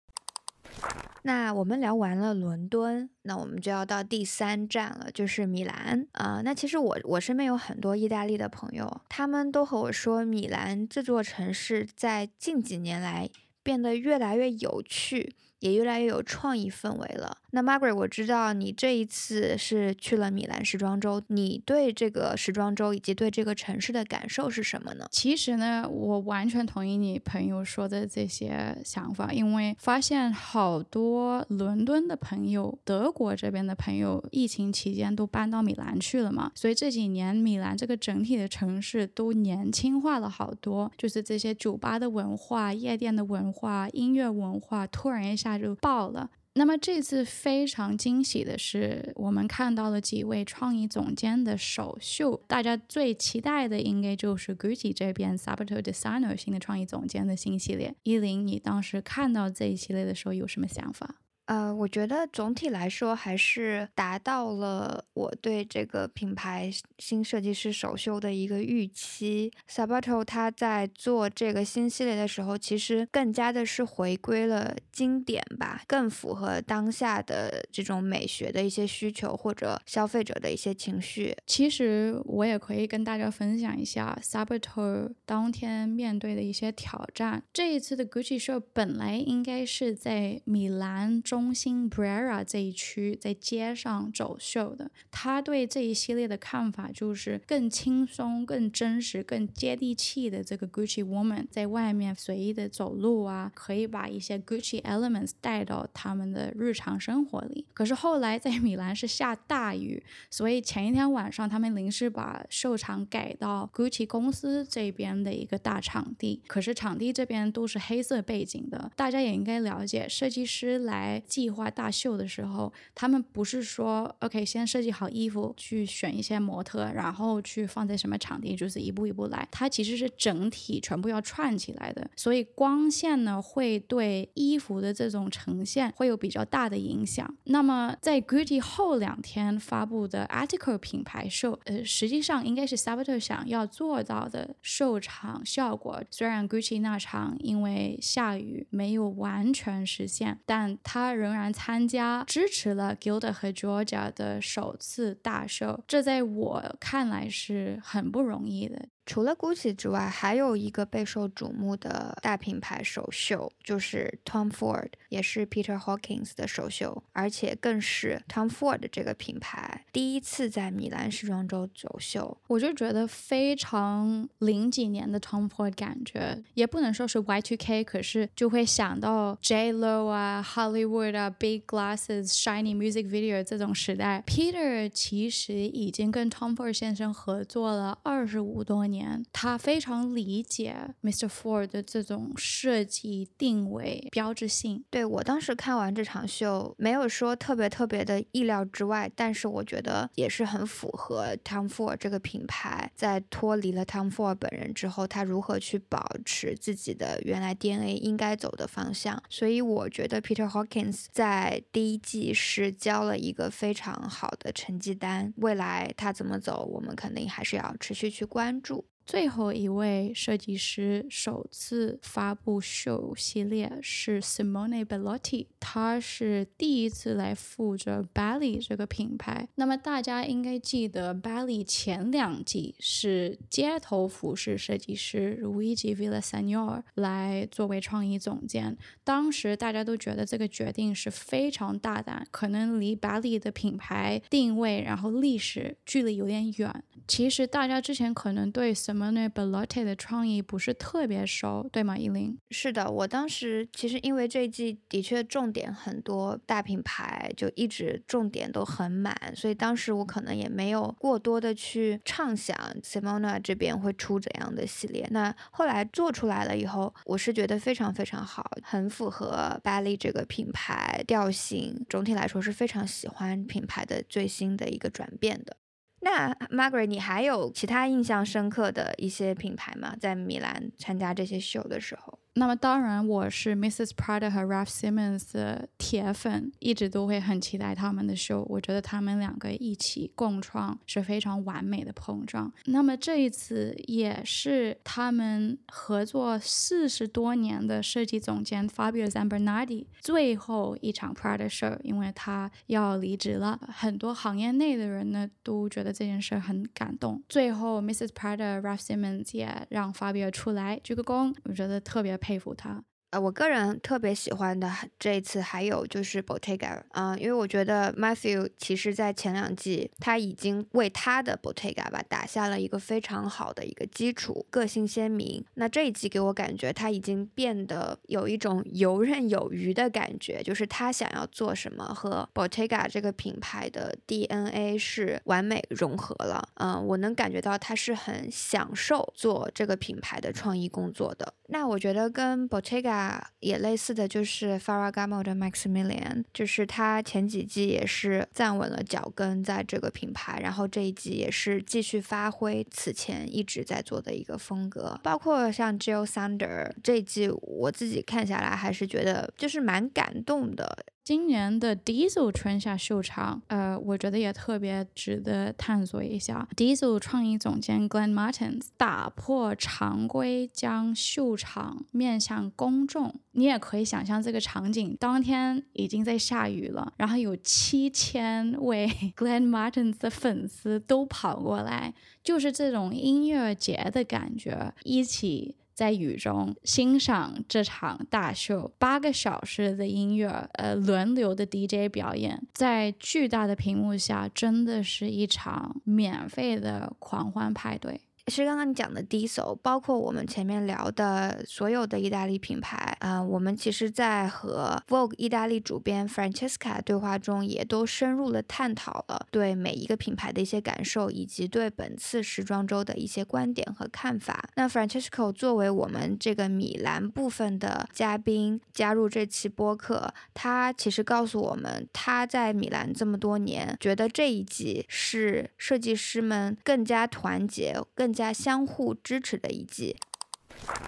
那我们聊完了伦敦，那我们就要到第三站了，就是米兰啊。那其实我我身边有很多意大利的朋友，他们都和我说，米兰这座城市在近几年来变得越来越有趣。也越来越有创意氛围了。那 Margaret，我知道你这一次是去了米兰时装周，你对这个时装周以及对这个城市的感受是什么呢？其实呢，我完全同意你朋友说的这些想法，因为发现好多伦敦的朋友、德国这边的朋友，疫情期间都搬到米兰去了嘛，所以这几年米兰这个整体的城市都年轻化了好多，就是这些酒吧的文化、夜店的文化、音乐文化，突然一下。就爆了。那么这次非常惊喜的是，我们看到了几位创意总监的首秀。大家最期待的应该就是 Gucci 这边 Sabato Designer 新的创意总监的新系列。依林，你当时看到这一系列的时候有什么想法？呃，我觉得总体来说还是达到了我对这个品牌新设计师首秀的一个预期。Sabato 他在做这个新系列的时候，其实更加的是回归了经典吧，更符合当下的这种美学的一些需求或者消费者的一些情绪。其实我也可以跟大家分享一下 Sabato 当天面对的一些挑战。这一次的 Gucci 秀本来应该是在米兰中。中心 Brera 这一区在街上走秀的，他对这一系列的看法就是更轻松、更真实、更接地气的这个 Gucci woman 在外面随意的走路啊，可以把一些 Gucci elements 带到他们的日常生活里。可是后来在米兰是下大雨，所以前一天晚上他们临时把秀场改到 Gucci 公司这边的一个大场地。可是场地这边都是黑色背景的，大家也应该了解，设计师来。计划大秀的时候，他们不是说 OK 先设计好衣服，去选一些模特，然后去放在什么场地，就是一步一步来。它其实是整体全部要串起来的，所以光线呢会对衣服的这种呈现会有比较大的影响。那么在 Gucci 后两天发布的 Article 品牌秀，呃，实际上应该是 Sabato 想要做到的秀场效果。虽然 Gucci 那场因为下雨没有完全实现，但他。仍然参加支持了 Gilda 和 Georgia 的首次大秀，这在我看来是很不容易的。除了 Gucci 之外，还有一个备受瞩目的大品牌首秀，就是 Tom Ford，也是 Peter Hawkins 的首秀，而且更是 Tom Ford 这个品牌第一次在米兰时装周走秀。我就觉得非常零几年的 Tom Ford 感觉，也不能说是 Y2K，可是就会想到 J Lo 啊、Hollywood 啊、Big Glasses、Shiny Music Video 这种时代。Peter 其实已经跟 Tom Ford 先生合作了二十五多年。年，他非常理解 Mr. Ford 的这种设计定位标志性。对我当时看完这场秀，没有说特别特别的意料之外，但是我觉得也是很符合 Tom Ford 这个品牌在脱离了 Tom Ford 本人之后，他如何去保持自己的原来 DNA 应该走的方向。所以我觉得 Peter Hawkins 在第一季是交了一个非常好的成绩单，未来他怎么走，我们肯定还是要持续去关注。最后一位设计师首次发布秀系列是 Simone Belotti，他是第一次来负责 Bally 这个品牌。那么大家应该记得，Bally 前两季是街头服饰设计师 Luigi Villasenor 来作为创意总监。当时大家都觉得这个决定是非常大胆，可能离 Bally 的品牌定位然后历史距离有点远。其实大家之前可能对 Simone Bellotti 的创意不是特别熟，对吗？依琳？是的，我当时其实因为这一季的确重点很多，大品牌就一直重点都很满，所以当时我可能也没有过多的去畅想 Simone 这边会出怎样的系列。那后来做出来了以后，我是觉得非常非常好，很符合 Bally 这个品牌调性。总体来说是非常喜欢品牌的最新的一个转变的。那 Margaret，你还有其他印象深刻的一些品牌吗？在米兰参加这些秀的时候？那么当然，我是 Mrs. Prada 和 Ralph Simmons 的铁粉，一直都会很期待他们的秀。我觉得他们两个一起共创是非常完美的碰撞。那么这一次也是他们合作四十多年的设计总监 Fabio Zambernardi 最后一场 Prada 秀，因为他要离职了。很多行业内的人呢都觉得这件事很感动。最后 Mrs. Prada Ralph Simmons 也让 Fabio 出来鞠个躬，我觉得特别。佩服他。呃，我个人特别喜欢的这一次还有就是 Bottega，嗯，因为我觉得 Matthew 其实在前两季他已经为他的 Bottega 吧打下了一个非常好的一个基础，个性鲜明。那这一季给我感觉他已经变得有一种游刃有余的感觉，就是他想要做什么和 Bottega 这个品牌的 DNA 是完美融合了。嗯，我能感觉到他是很享受做这个品牌的创意工作的。那我觉得跟 Bottega 也类似的就是 Faragamo 的 Maximilian，就是他前几季也是站稳了脚跟在这个品牌，然后这一季也是继续发挥此前一直在做的一个风格。包括像 Jill Sander 这一季，我自己看下来还是觉得就是蛮感动的。今年的 Diesel 春夏秀场，呃，我觉得也特别值得探索一下。Diesel 创意总监 Glenn Martins 打破常规，将秀场面向公众。你也可以想象这个场景，当天已经在下雨了，然后有七千位 *laughs* Glenn Martins 的粉丝都跑过来，就是这种音乐节的感觉，一起。在雨中欣赏这场大秀，八个小时的音乐，呃，轮流的 DJ 表演，在巨大的屏幕下，真的是一场免费的狂欢派对。是刚刚你讲的 Diesel，包括我们前面聊的所有的意大利品牌，啊，我们其实，在和 Vogue 意大利主编 Francesca 对话中，也都深入的探讨了对每一个品牌的一些感受，以及对本次时装周的一些观点和看法。那 Francesca 作为我们这个米兰部分的嘉宾加入这期播客，他其实告诉我们，他在米兰这么多年，觉得这一季是设计师们更加团结、更。加相互支持的一季。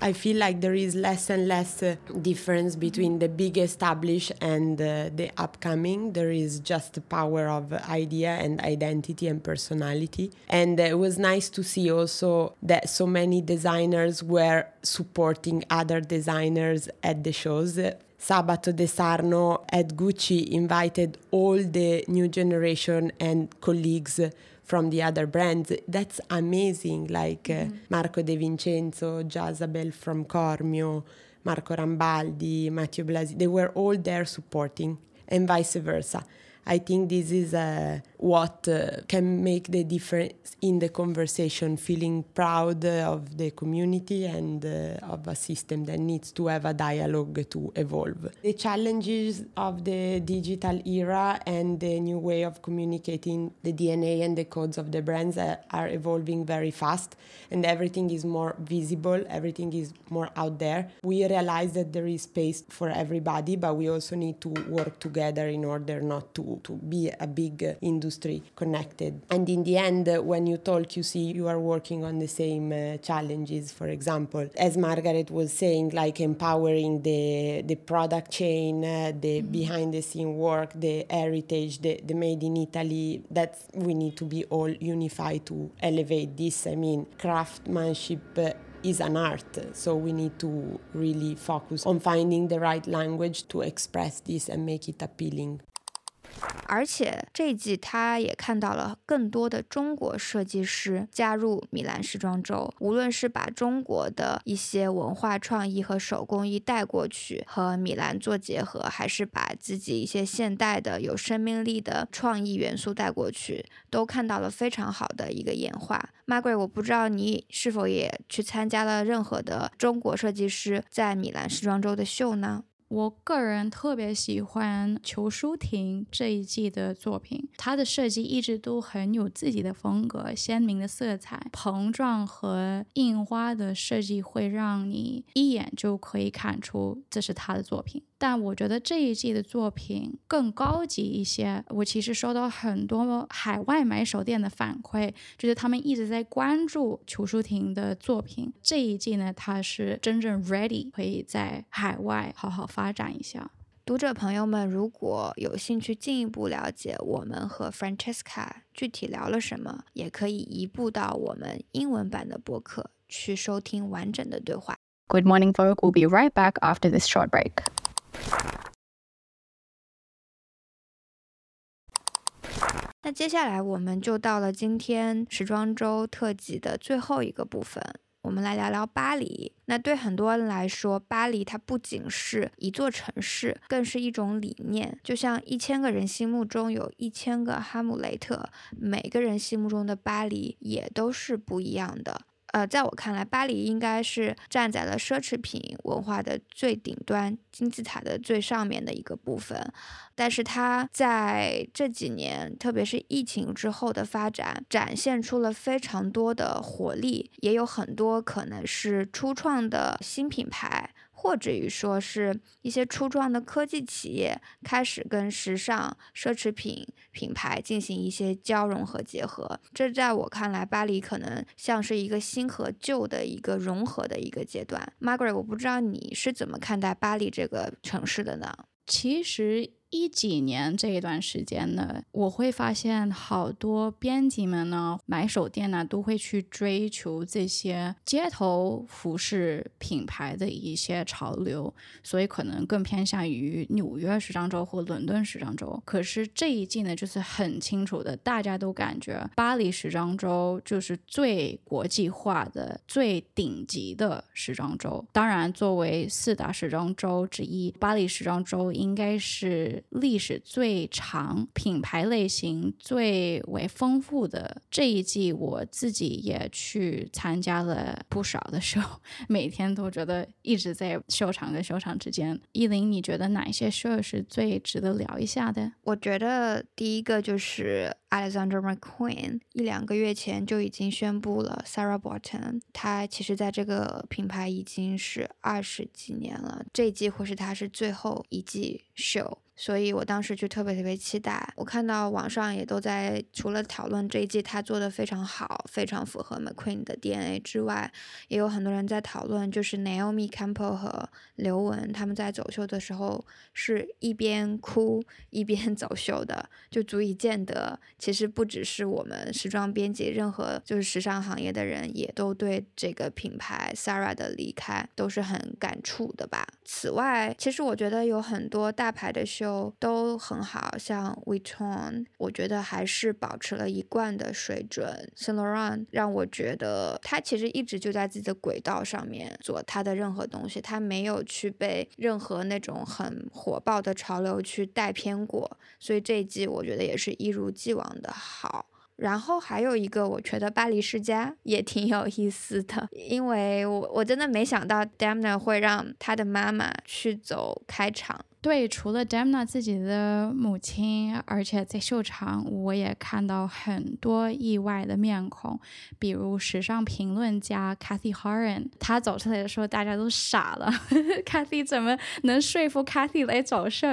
I feel like there is less and less uh, difference between the big established and uh, the upcoming. There is just the power of idea and identity and personality. And it was nice to see also that so many designers were supporting other designers at the shows. Sabato De Sarno at Gucci invited all the new generation and colleagues from the other brands. That's amazing. Like uh, mm-hmm. uh, Marco De Vincenzo, Jazabel from Cormio, Marco Rambaldi, Matteo Blasi, they were all there supporting, and vice versa. I think this is uh, what uh, can make the difference in the conversation, feeling proud of the community and uh, of a system that needs to have a dialogue to evolve. The challenges of the digital era and the new way of communicating the DNA and the codes of the brands uh, are evolving very fast, and everything is more visible, everything is more out there. We realize that there is space for everybody, but we also need to work together in order not to to, to be a big industry connected. And in the end, when you talk, you see you are working on the same uh, challenges. For example, as Margaret was saying, like empowering the, the product chain, uh, the mm-hmm. behind the scene work, the heritage, the, the made in Italy, that we need to be all unified to elevate this. I mean, craftsmanship. Uh, is an art. So we need to really focus on finding the right language to express this and make it appealing. 而且这一季他也看到了更多的中国设计师加入米兰时装周，无论是把中国的一些文化创意和手工艺带过去和米兰做结合，还是把自己一些现代的有生命力的创意元素带过去，都看到了非常好的一个演化。Margaret，我不知道你是否也去参加了任何的中国设计师在米兰时装周的秀呢？我个人特别喜欢裘淑婷这一季的作品，她的设计一直都很有自己的风格，鲜明的色彩、膨胀和印花的设计会让你一眼就可以看出这是她的作品。但我觉得这一季的作品更高级一些。我其实收到很多海外买手店的反馈，就是他们一直在关注邱淑婷的作品。这一季呢，他是真正 ready 可以在海外好好发展一下。读者朋友们，如果有兴趣进一步了解我们和 Francesca 具体聊了什么，也可以移步到我们英文版的播客去收听完整的对话。Good morning, folk. We'll be right back after this short break. 那接下来我们就到了今天时装周特辑的最后一个部分，我们来聊聊巴黎。那对很多人来说，巴黎它不仅是一座城市，更是一种理念。就像一千个人心目中有一千个哈姆雷特，每个人心目中的巴黎也都是不一样的。呃，在我看来，巴黎应该是站在了奢侈品文化的最顶端、金字塔的最上面的一个部分。但是它在这几年，特别是疫情之后的发展，展现出了非常多的活力，也有很多可能是初创的新品牌。或者于说是一些初创的科技企业开始跟时尚奢侈品品牌进行一些交融和结合，这在我看来，巴黎可能像是一个新和旧的一个融合的一个阶段。Margaret，我不知道你是怎么看待巴黎这个城市的呢？其实。一几年这一段时间呢，我会发现好多编辑们呢，买手店呢都会去追求这些街头服饰品牌的一些潮流，所以可能更偏向于纽约时装周或伦敦时装周。可是这一季呢，就是很清楚的，大家都感觉巴黎时装周就是最国际化的、最顶级的时装周。当然，作为四大时装周之一，巴黎时装周应该是。历史最长、品牌类型最为丰富的这一季，我自己也去参加了不少的秀，每天都觉得一直在秀场跟秀场之间。*laughs* 依林，你觉得哪一些 show 是最值得聊一下的？我觉得第一个就是 Alexander McQueen，一两个月前就已经宣布了 Sarah Burton，他其实在这个品牌已经是二十几年了，这一季或是他是最后一季秀。所以我当时就特别特别期待。我看到网上也都在除了讨论这一季他做的非常好，非常符合 McQueen 的 DNA 之外，也有很多人在讨论，就是 Naomi Campbell 和刘雯他们在走秀的时候是一边哭一边 *laughs* 走秀的，就足以见得，其实不只是我们时装编辑，任何就是时尚行业的人也都对这个品牌 s a r a 的离开都是很感触的吧。此外，其实我觉得有很多大牌的秀。都很好，像 Vuitton，我觉得还是保持了一贯的水准。Saint Laurent 让我觉得他其实一直就在自己的轨道上面做他的任何东西，他没有去被任何那种很火爆的潮流去带偏过，所以这一季我觉得也是一如既往的好。然后还有一个，我觉得巴黎世家也挺有意思的，因为我我真的没想到 Demna 会让他的妈妈去走开场。对，除了 Demna 自己的母亲，而且在秀场我也看到很多意外的面孔，比如时尚评论家 Kathy Haran，她走出来的时候大家都傻了，*laughs* Kathy 怎么能说服 Kathy 来走秀？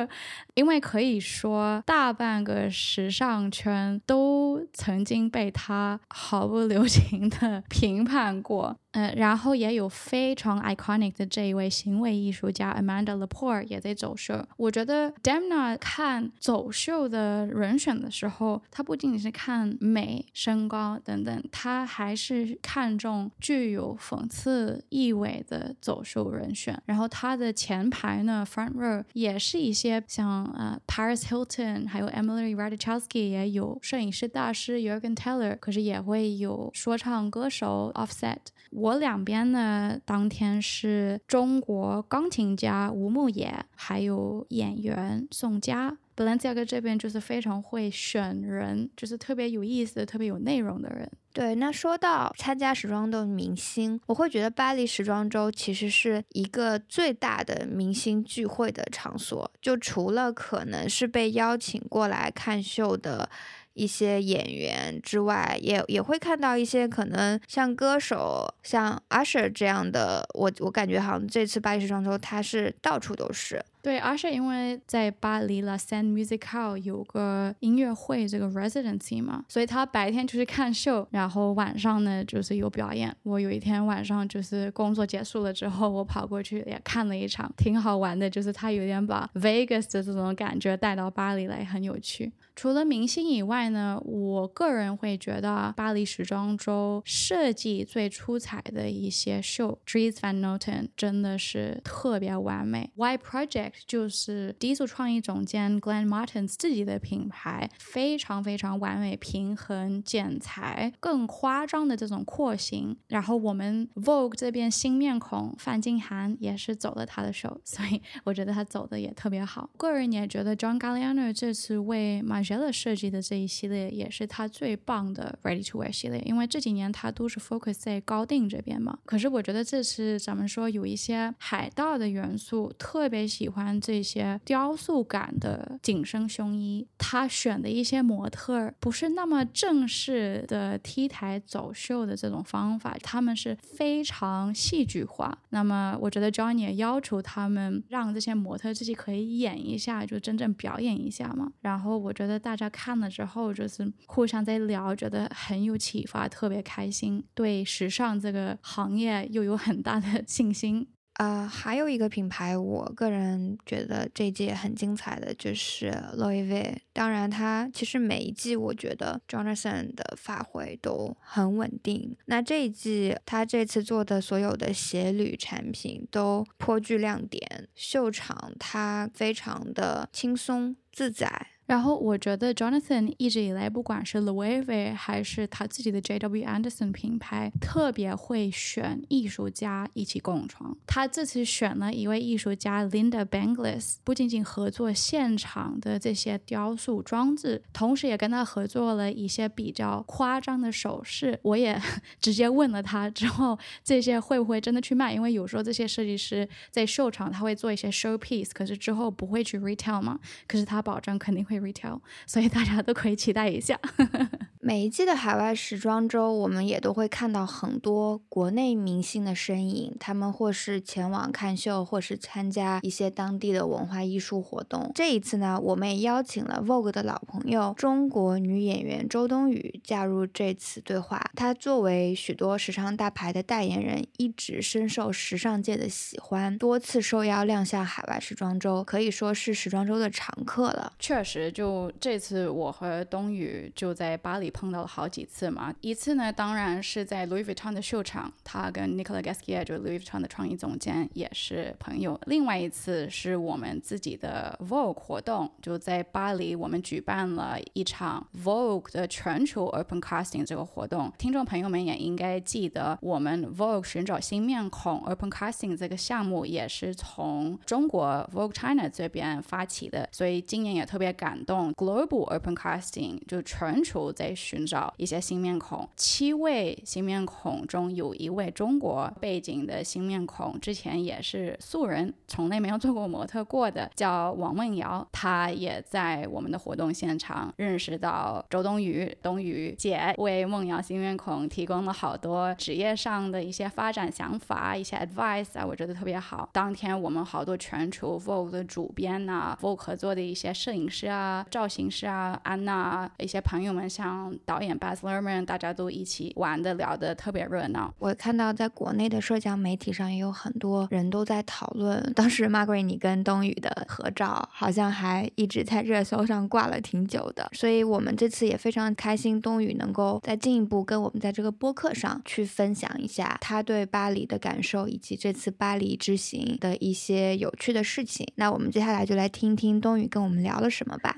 因为可以说大半个时尚圈都曾经被她毫不留情的 *laughs* 评判过。呃，然后也有非常 iconic 的这一位行为艺术家 Amanda Lepore 也在走秀。我觉得 Demna 看走秀的人选的时候，他不仅仅是看美、身高等等，他还是看重具有讽刺意味的走秀人选。然后他的前排呢，front row 也是一些像呃 Paris Hilton，还有 Emily Ratajkowski，也有摄影师大师 Jurgen Teller，可是也会有说唱歌手 Offset。我两边呢，当天是中国钢琴家吴牧野，还有演员宋佳。Balenciaga 这边就是非常会选人，就是特别有意思、特别有内容的人。对，那说到参加时装周明星，我会觉得巴黎时装周其实是一个最大的明星聚会的场所。就除了可能是被邀请过来看秀的。一些演员之外，也也会看到一些可能像歌手，像 Usher 这样的。我我感觉好像这次巴黎时装周，他是到处都是。对，Usher 因为在巴黎 La Seine Music Hall 有个音乐会这个 residency 嘛，所以他白天就是看秀，然后晚上呢就是有表演。我有一天晚上就是工作结束了之后，我跑过去也看了一场，挺好玩的。就是他有点把 Vegas 的这种感觉带到巴黎来，很有趣。除了明星以外呢，我个人会觉得巴黎时装周设计最出彩的一些秀，Dries Van Noten 真的是特别完美。Y Project 就是低速创意总监 Glenn Martens 自己的品牌，非常非常完美、平衡、剪裁，更夸张的这种廓形。然后我们 Vogue 这边新面孔范静涵也是走了他的手，所以我觉得他走的也特别好。个人也觉得 John Galliano 这次为 m a g e l a 设计的这一系列也是他最棒的 Ready to Wear 系列，因为这几年他都是 focus 在高定这边嘛。可是我觉得这次咱们说有一些海盗的元素，特别喜欢这些雕塑感的紧身胸衣。他选的一些模特不是那么正式的 T 台走秀的这种方法，他们是非常戏剧化。那么我觉得 Johnny 也要求他们让这些模特自己可以演一下，就真正表演一下嘛。然后我觉得大家看了之后，就是互相在聊，觉得很有启发，特别开心，对时尚这个行业又有很大的信心。呃，还有一个品牌，我个人觉得这一季很精彩的就是 Louis V。当然，它其实每一季我觉得 Jonathan 的发挥都很稳定。那这一季他这次做的所有的鞋履产品都颇具亮点，秀场它非常的轻松自在。然后我觉得 Jonathan 一直以来，不管是 Louis V 还是他自己的 JW Anderson 品牌，特别会选艺术家一起共创。他这次选了一位艺术家 Linda Banglis，不仅仅合作现场的这些雕塑装置，同时也跟他合作了一些比较夸张的首饰。我也 *laughs* 直接问了他，之后这些会不会真的去卖？因为有时候这些设计师在秀场他会做一些 show piece，可是之后不会去 retail 嘛？可是他保证肯定会。retail，所以大家都可以期待一下。*laughs* 每一季的海外时装周，我们也都会看到很多国内明星的身影，他们或是前往看秀，或是参加一些当地的文化艺术活动。这一次呢，我们也邀请了 Vogue 的老朋友，中国女演员周冬雨加入这次对话。她作为许多时尚大牌的代言人，一直深受时尚界的喜欢，多次受邀亮相海外时装周，可以说是时装周的常客了。确实。就这次，我和冬雨就在巴黎碰到了好几次嘛。一次呢，当然是在 Louis Vuitton 的秀场，他跟 Nicolas Gasquier 就 Louis Vuitton 的创意总监也是朋友。另外一次是我们自己的 Vogue 活动，就在巴黎，我们举办了一场 Vogue 的全球 Open Casting 这个活动。听众朋友们也应该记得，我们 Vogue 寻找新面孔 Open Casting 这个项目也是从中国 Vogue China 这边发起的，所以今年也特别感。动 Global Open Casting 就全球在寻找一些新面孔。七位新面孔中有一位中国背景的新面孔，之前也是素人，从来没有做过模特过的，叫王梦瑶。她也在我们的活动现场认识到周冬雨，冬雨姐为梦瑶新面孔提供了好多职业上的一些发展想法、一些 advice 啊，我觉得特别好。当天我们好多全球 Vogue 的主编呐、Vogue 合作的一些摄影师啊、啊造型师啊、安娜啊一些朋友们，像导演 Baz Luhrmann，大家都一起玩的聊得特别热闹。我看到在国内的社交媒体上也有很多人都在讨论，当时 Margaret 你跟冬雨的合照好像还一直在热搜上挂了挺久的，所以我们这次也非常开心，冬雨能够再进一步跟我们在这个播客上去分享一下他对巴黎的感受，以及这次巴黎之行的一些有趣的事情。那我们接下来就来听听冬雨跟我们聊了什么吧。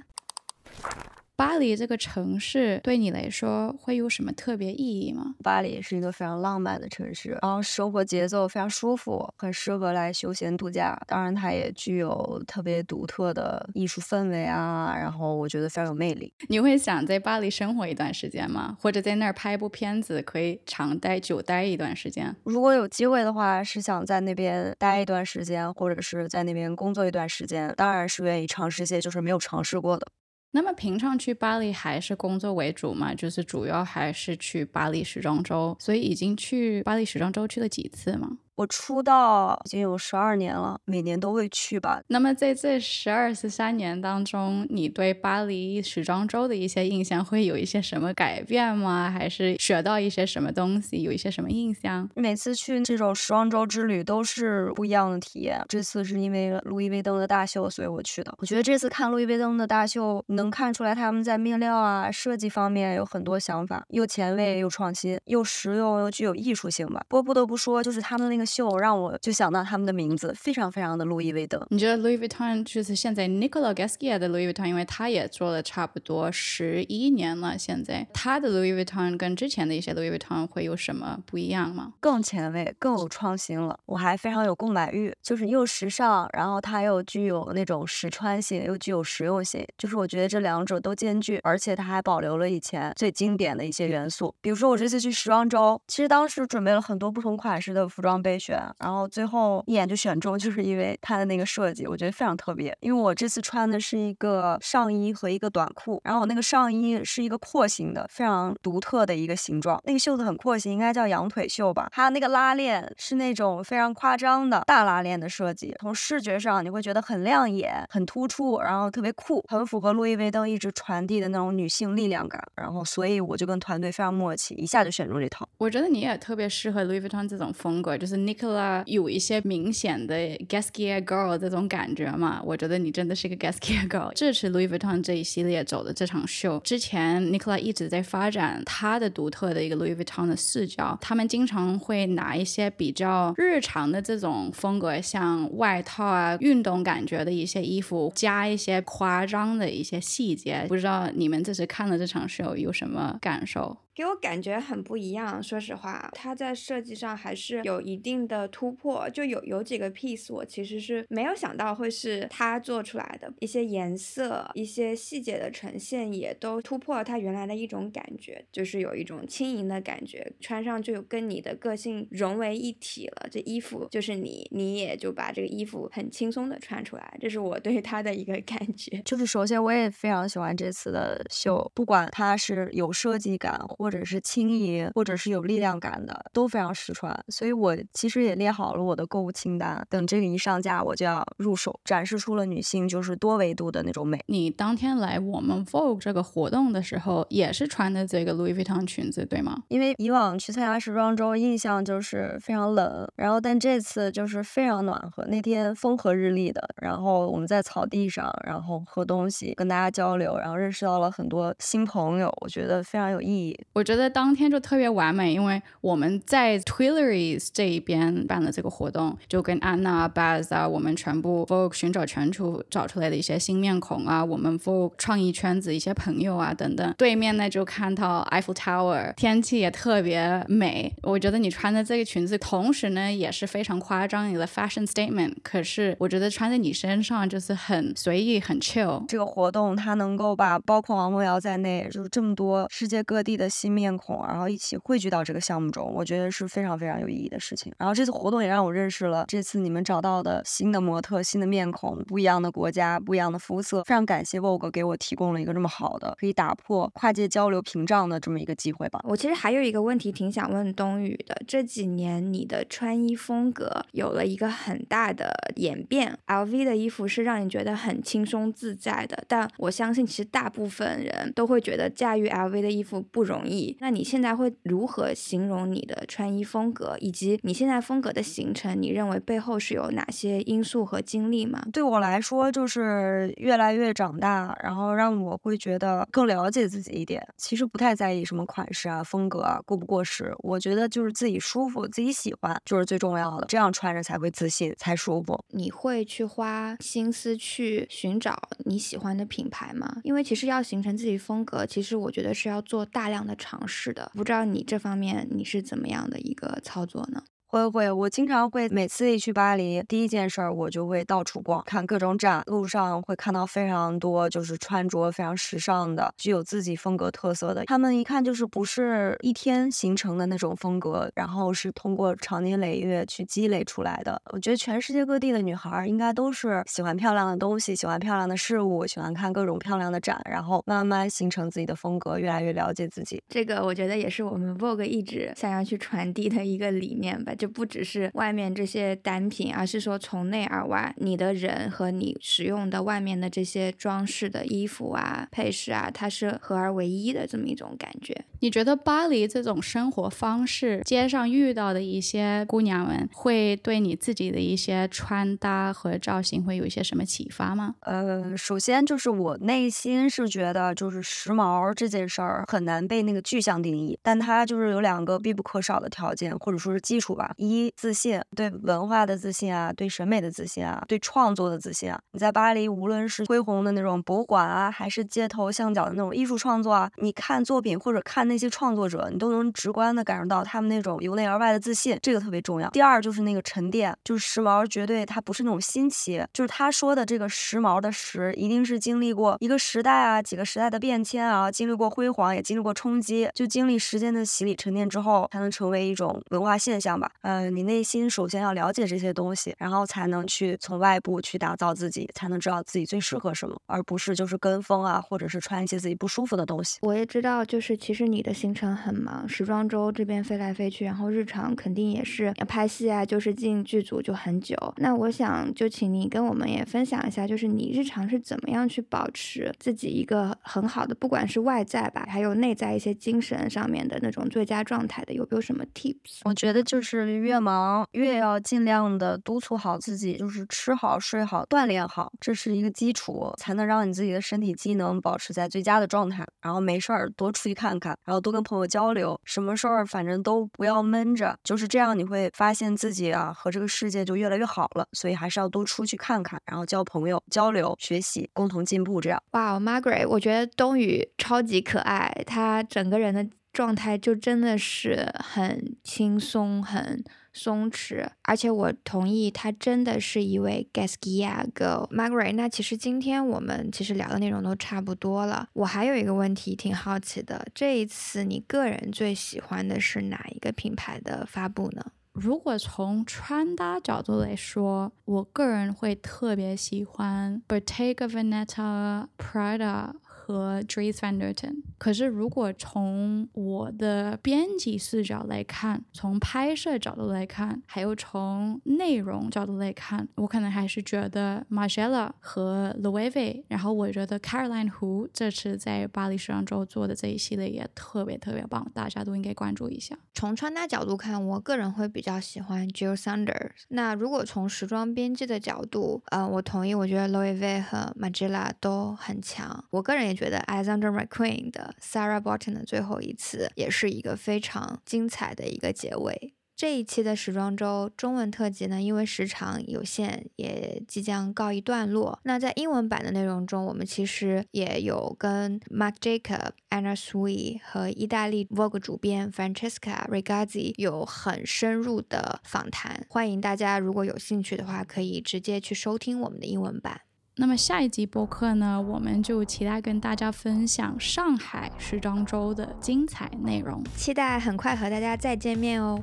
巴黎这个城市对你来说会有什么特别意义吗？巴黎是一个非常浪漫的城市，然后生活节奏非常舒服，很适合来休闲度假。当然，它也具有特别独特的艺术氛围啊，然后我觉得非常有魅力。你会想在巴黎生活一段时间吗？或者在那儿拍一部片子，可以长待久待一段时间？如果有机会的话，是想在那边待一段时间，或者是在那边工作一段时间。当然是愿意尝试一些就是没有尝试过的。那么平常去巴黎还是工作为主嘛？就是主要还是去巴黎时装周，所以已经去巴黎时装周去了几次吗？我出道已经有十二年了，每年都会去吧。那么在这十二十三年当中，你对巴黎时装周的一些印象会有一些什么改变吗？还是学到一些什么东西，有一些什么印象？每次去这种时装周之旅都是不一样的体验。这次是因为路易威登的大秀，所以我去的。我觉得这次看路易威登的大秀，能看出来他们在面料啊、设计方面有很多想法，又前卫又创新，又实用又具有艺术性吧。不过不得不说，就是他们那个。秀让我就想到他们的名字，非常非常的路易威登。你觉得 Louis Vuitton 就是现在 Nicolas Gaskier 的 Louis Vuitton，因为他也做了差不多十一年了，现在他的 Louis Vuitton 跟之前的一些 Louis Vuitton 会有什么不一样吗？更前卫，更有创新了。我还非常有购买欲，就是又时尚，然后它又具有那种实穿性，又具有实用性。就是我觉得这两者都兼具，而且它还保留了以前最经典的一些元素。比如说我这次去时装周，其实当时准备了很多不同款式的服装备。选，然后最后一眼就选中，就是因为它的那个设计，我觉得非常特别。因为我这次穿的是一个上衣和一个短裤，然后我那个上衣是一个廓形的，非常独特的一个形状。那个袖子很廓形，应该叫羊腿袖吧。它那个拉链是那种非常夸张的大拉链的设计，从视觉上你会觉得很亮眼、很突出，然后特别酷，很符合路易威登一直传递的那种女性力量感。然后所以我就跟团队非常默契，一下就选中这套。我觉得你也特别适合路易威登这种风格，就是。Nicola 有一些明显的 Gaskier girl 这种感觉嘛？我觉得你真的是个 Gaskier girl。*laughs* 这次 Louis Vuitton 这一系列走的这场秀，之前 Nicola 一直在发展他的独特的一个 Louis Vuitton 的视角。他们经常会拿一些比较日常的这种风格，像外套啊、运动感觉的一些衣服，加一些夸张的一些细节。不知道你们这次看了这场秀有什么感受？给我感觉很不一样，说实话，它在设计上还是有一定的突破。就有有几个 piece，我其实是没有想到会是它做出来的，一些颜色、一些细节的呈现也都突破了它原来的一种感觉，就是有一种轻盈的感觉，穿上就跟你的个性融为一体了。这衣服就是你，你也就把这个衣服很轻松的穿出来，这是我对它的一个感觉。就是首先我也非常喜欢这次的秀，不管它是有设计感。或者是轻盈，或者是有力量感的，都非常实穿。所以我其实也列好了我的购物清单，等这个一上架，我就要入手，展示出了女性就是多维度的那种美。你当天来我们 Vogue 这个活动的时候，也是穿的这个 Louis Vuitton 裙子，对吗？因为以往去参加时装周，印象就是非常冷，然后但这次就是非常暖和。那天风和日丽的，然后我们在草地上，然后喝东西，跟大家交流，然后认识到了很多新朋友，我觉得非常有意义。我觉得当天就特别完美，因为我们在 Tuileries 这一边办了这个活动，就跟安娜、Baz 啊，我们全部 Vogue 寻找全球找出来的一些新面孔啊，我们 Vogue 创意圈子一些朋友啊等等。对面呢就看到 Eiffel Tower，天气也特别美。我觉得你穿的这个裙子，同时呢也是非常夸张，你的 fashion statement。可是我觉得穿在你身上就是很随意、很 chill。这个活动它能够把包括王梦瑶在内，就是这么多世界各地的新面孔，然后一起汇聚到这个项目中，我觉得是非常非常有意义的事情。然后这次活动也让我认识了这次你们找到的新的模特、新的面孔、不一样的国家、不一样的肤色。非常感谢 Vogue 给我提供了一个这么好的可以打破跨界交流屏障的这么一个机会吧。我其实还有一个问题挺想问冬雨的，这几年你的穿衣风格有了一个很大的演变，LV 的衣服是让你觉得很轻松自在的，但我相信其实大部分人都会觉得驾驭 LV 的衣服不容易。那你现在会如何形容你的穿衣风格，以及你现在风格的形成，你认为背后是有哪些因素和经历吗？对我来说，就是越来越长大，然后让我会觉得更了解自己一点。其实不太在意什么款式啊、风格啊过不过时，我觉得就是自己舒服、自己喜欢就是最重要的，这样穿着才会自信、才舒服。你会去花心思去寻找你喜欢的品牌吗？因为其实要形成自己风格，其实我觉得是要做大量的尝试的。不知道你这方面你是怎么样的一个操作呢？会会，我经常会每次一去巴黎，第一件事儿我就会到处逛，看各种展。路上会看到非常多就是穿着非常时尚的、具有自己风格特色的。他们一看就是不是一天形成的那种风格，然后是通过长年累月去积累出来的。我觉得全世界各地的女孩应该都是喜欢漂亮的东西，喜欢漂亮的事物，喜欢看各种漂亮的展，然后慢慢形成自己的风格，越来越了解自己。这个我觉得也是我们 Vogue 一直想要去传递的一个理念吧。就不只是外面这些单品，而是说从内而外，你的人和你使用的外面的这些装饰的衣服啊、配饰啊，它是合而为一的这么一种感觉。你觉得巴黎这种生活方式，街上遇到的一些姑娘们，会对你自己的一些穿搭和造型会有一些什么启发吗？呃，首先就是我内心是觉得，就是时髦这件事儿很难被那个具象定义，但它就是有两个必不可少的条件，或者说是基础吧。一自信，对文化的自信啊，对审美的自信啊，对创作的自信啊。你在巴黎，无论是恢宏的那种博物馆啊，还是街头巷角的那种艺术创作啊，你看作品或者看那些创作者，你都能直观的感受到他们那种由内而外的自信，这个特别重要。第二就是那个沉淀，就是时髦，绝对它不是那种新奇，就是他说的这个时髦的时，一定是经历过一个时代啊，几个时代的变迁啊，经历过辉煌，也经历过冲击，就经历时间的洗礼沉淀之后，才能成为一种文化现象吧。嗯，你内心首先要了解这些东西，然后才能去从外部去打造自己，才能知道自己最适合什么，而不是就是跟风啊，或者是穿一些自己不舒服的东西。我也知道，就是其实你的行程很忙，时装周这边飞来飞去，然后日常肯定也是要拍戏啊，就是进剧组就很久。那我想就请你跟我们也分享一下，就是你日常是怎么样去保持自己一个很好的，不管是外在吧，还有内在一些精神上面的那种最佳状态的，有没有什么 tips？我觉得就是越忙越要尽量的督促好自己，就是吃好、睡好、锻炼好，这是一个基础，才能让你自己的身体机能保持在最佳的状态。然后没事儿多出去看看，然后多跟朋友交流，什么事儿反正都不要闷着，就是这样，你会发现自己啊和这个世界就越来越好了。所以还是要多出去看看，然后交朋友、交流、学习，共同进步。这样。哇，Margaret，我觉得冬雨超级可爱，她整个人的状态就真的是很轻松、很松弛，而且我同意，她真的是一位 Gaskia girl。Margaret，那其实今天我们其实聊的内容都差不多了。我还有一个问题挺好奇的，这一次你个人最喜欢的是哪一个品牌的发布呢？如果从穿搭角度来说，我个人会特别喜欢 Bottega Veneta、Prada 和 Dries Van Noten。可是如果从我的编辑视角来看，从拍摄角度来看，还有从内容角度来看，我可能还是觉得 Margiela 和 Loewe。然后我觉得 Caroline Hu 这次在巴黎时装周做的这一系列也特别特别棒，大家都应该关注一下。从穿搭角度看，我个人会比较喜欢 Jill Sanders。那如果从时装编辑的角度，呃，我同意，我觉得 Loewe 和 Margiela 都很强。我个人也觉得 Alexander McQueen 的 Sarah Barton 的最后一次，也是一个非常精彩的一个结尾。这一期的时装周中文特辑呢，因为时长有限，也即将告一段落。那在英文版的内容中，我们其实也有跟 Marc Jacob、Anna Sui 和意大利 Vogue 主编 Francesca Regazzi 有很深入的访谈。欢迎大家如果有兴趣的话，可以直接去收听我们的英文版。那么下一集播客呢，我们就期待跟大家分享上海时装周的精彩内容，期待很快和大家再见面哦。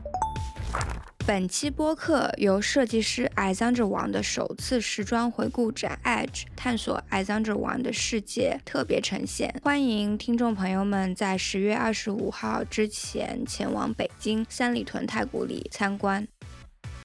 本期播客由设计师 Alexander 王的首次时装回顾展 Edge 探索 Alexander 王的世界特别呈现，欢迎听众朋友们在十月二十五号之前前往北京三里屯太古里参观。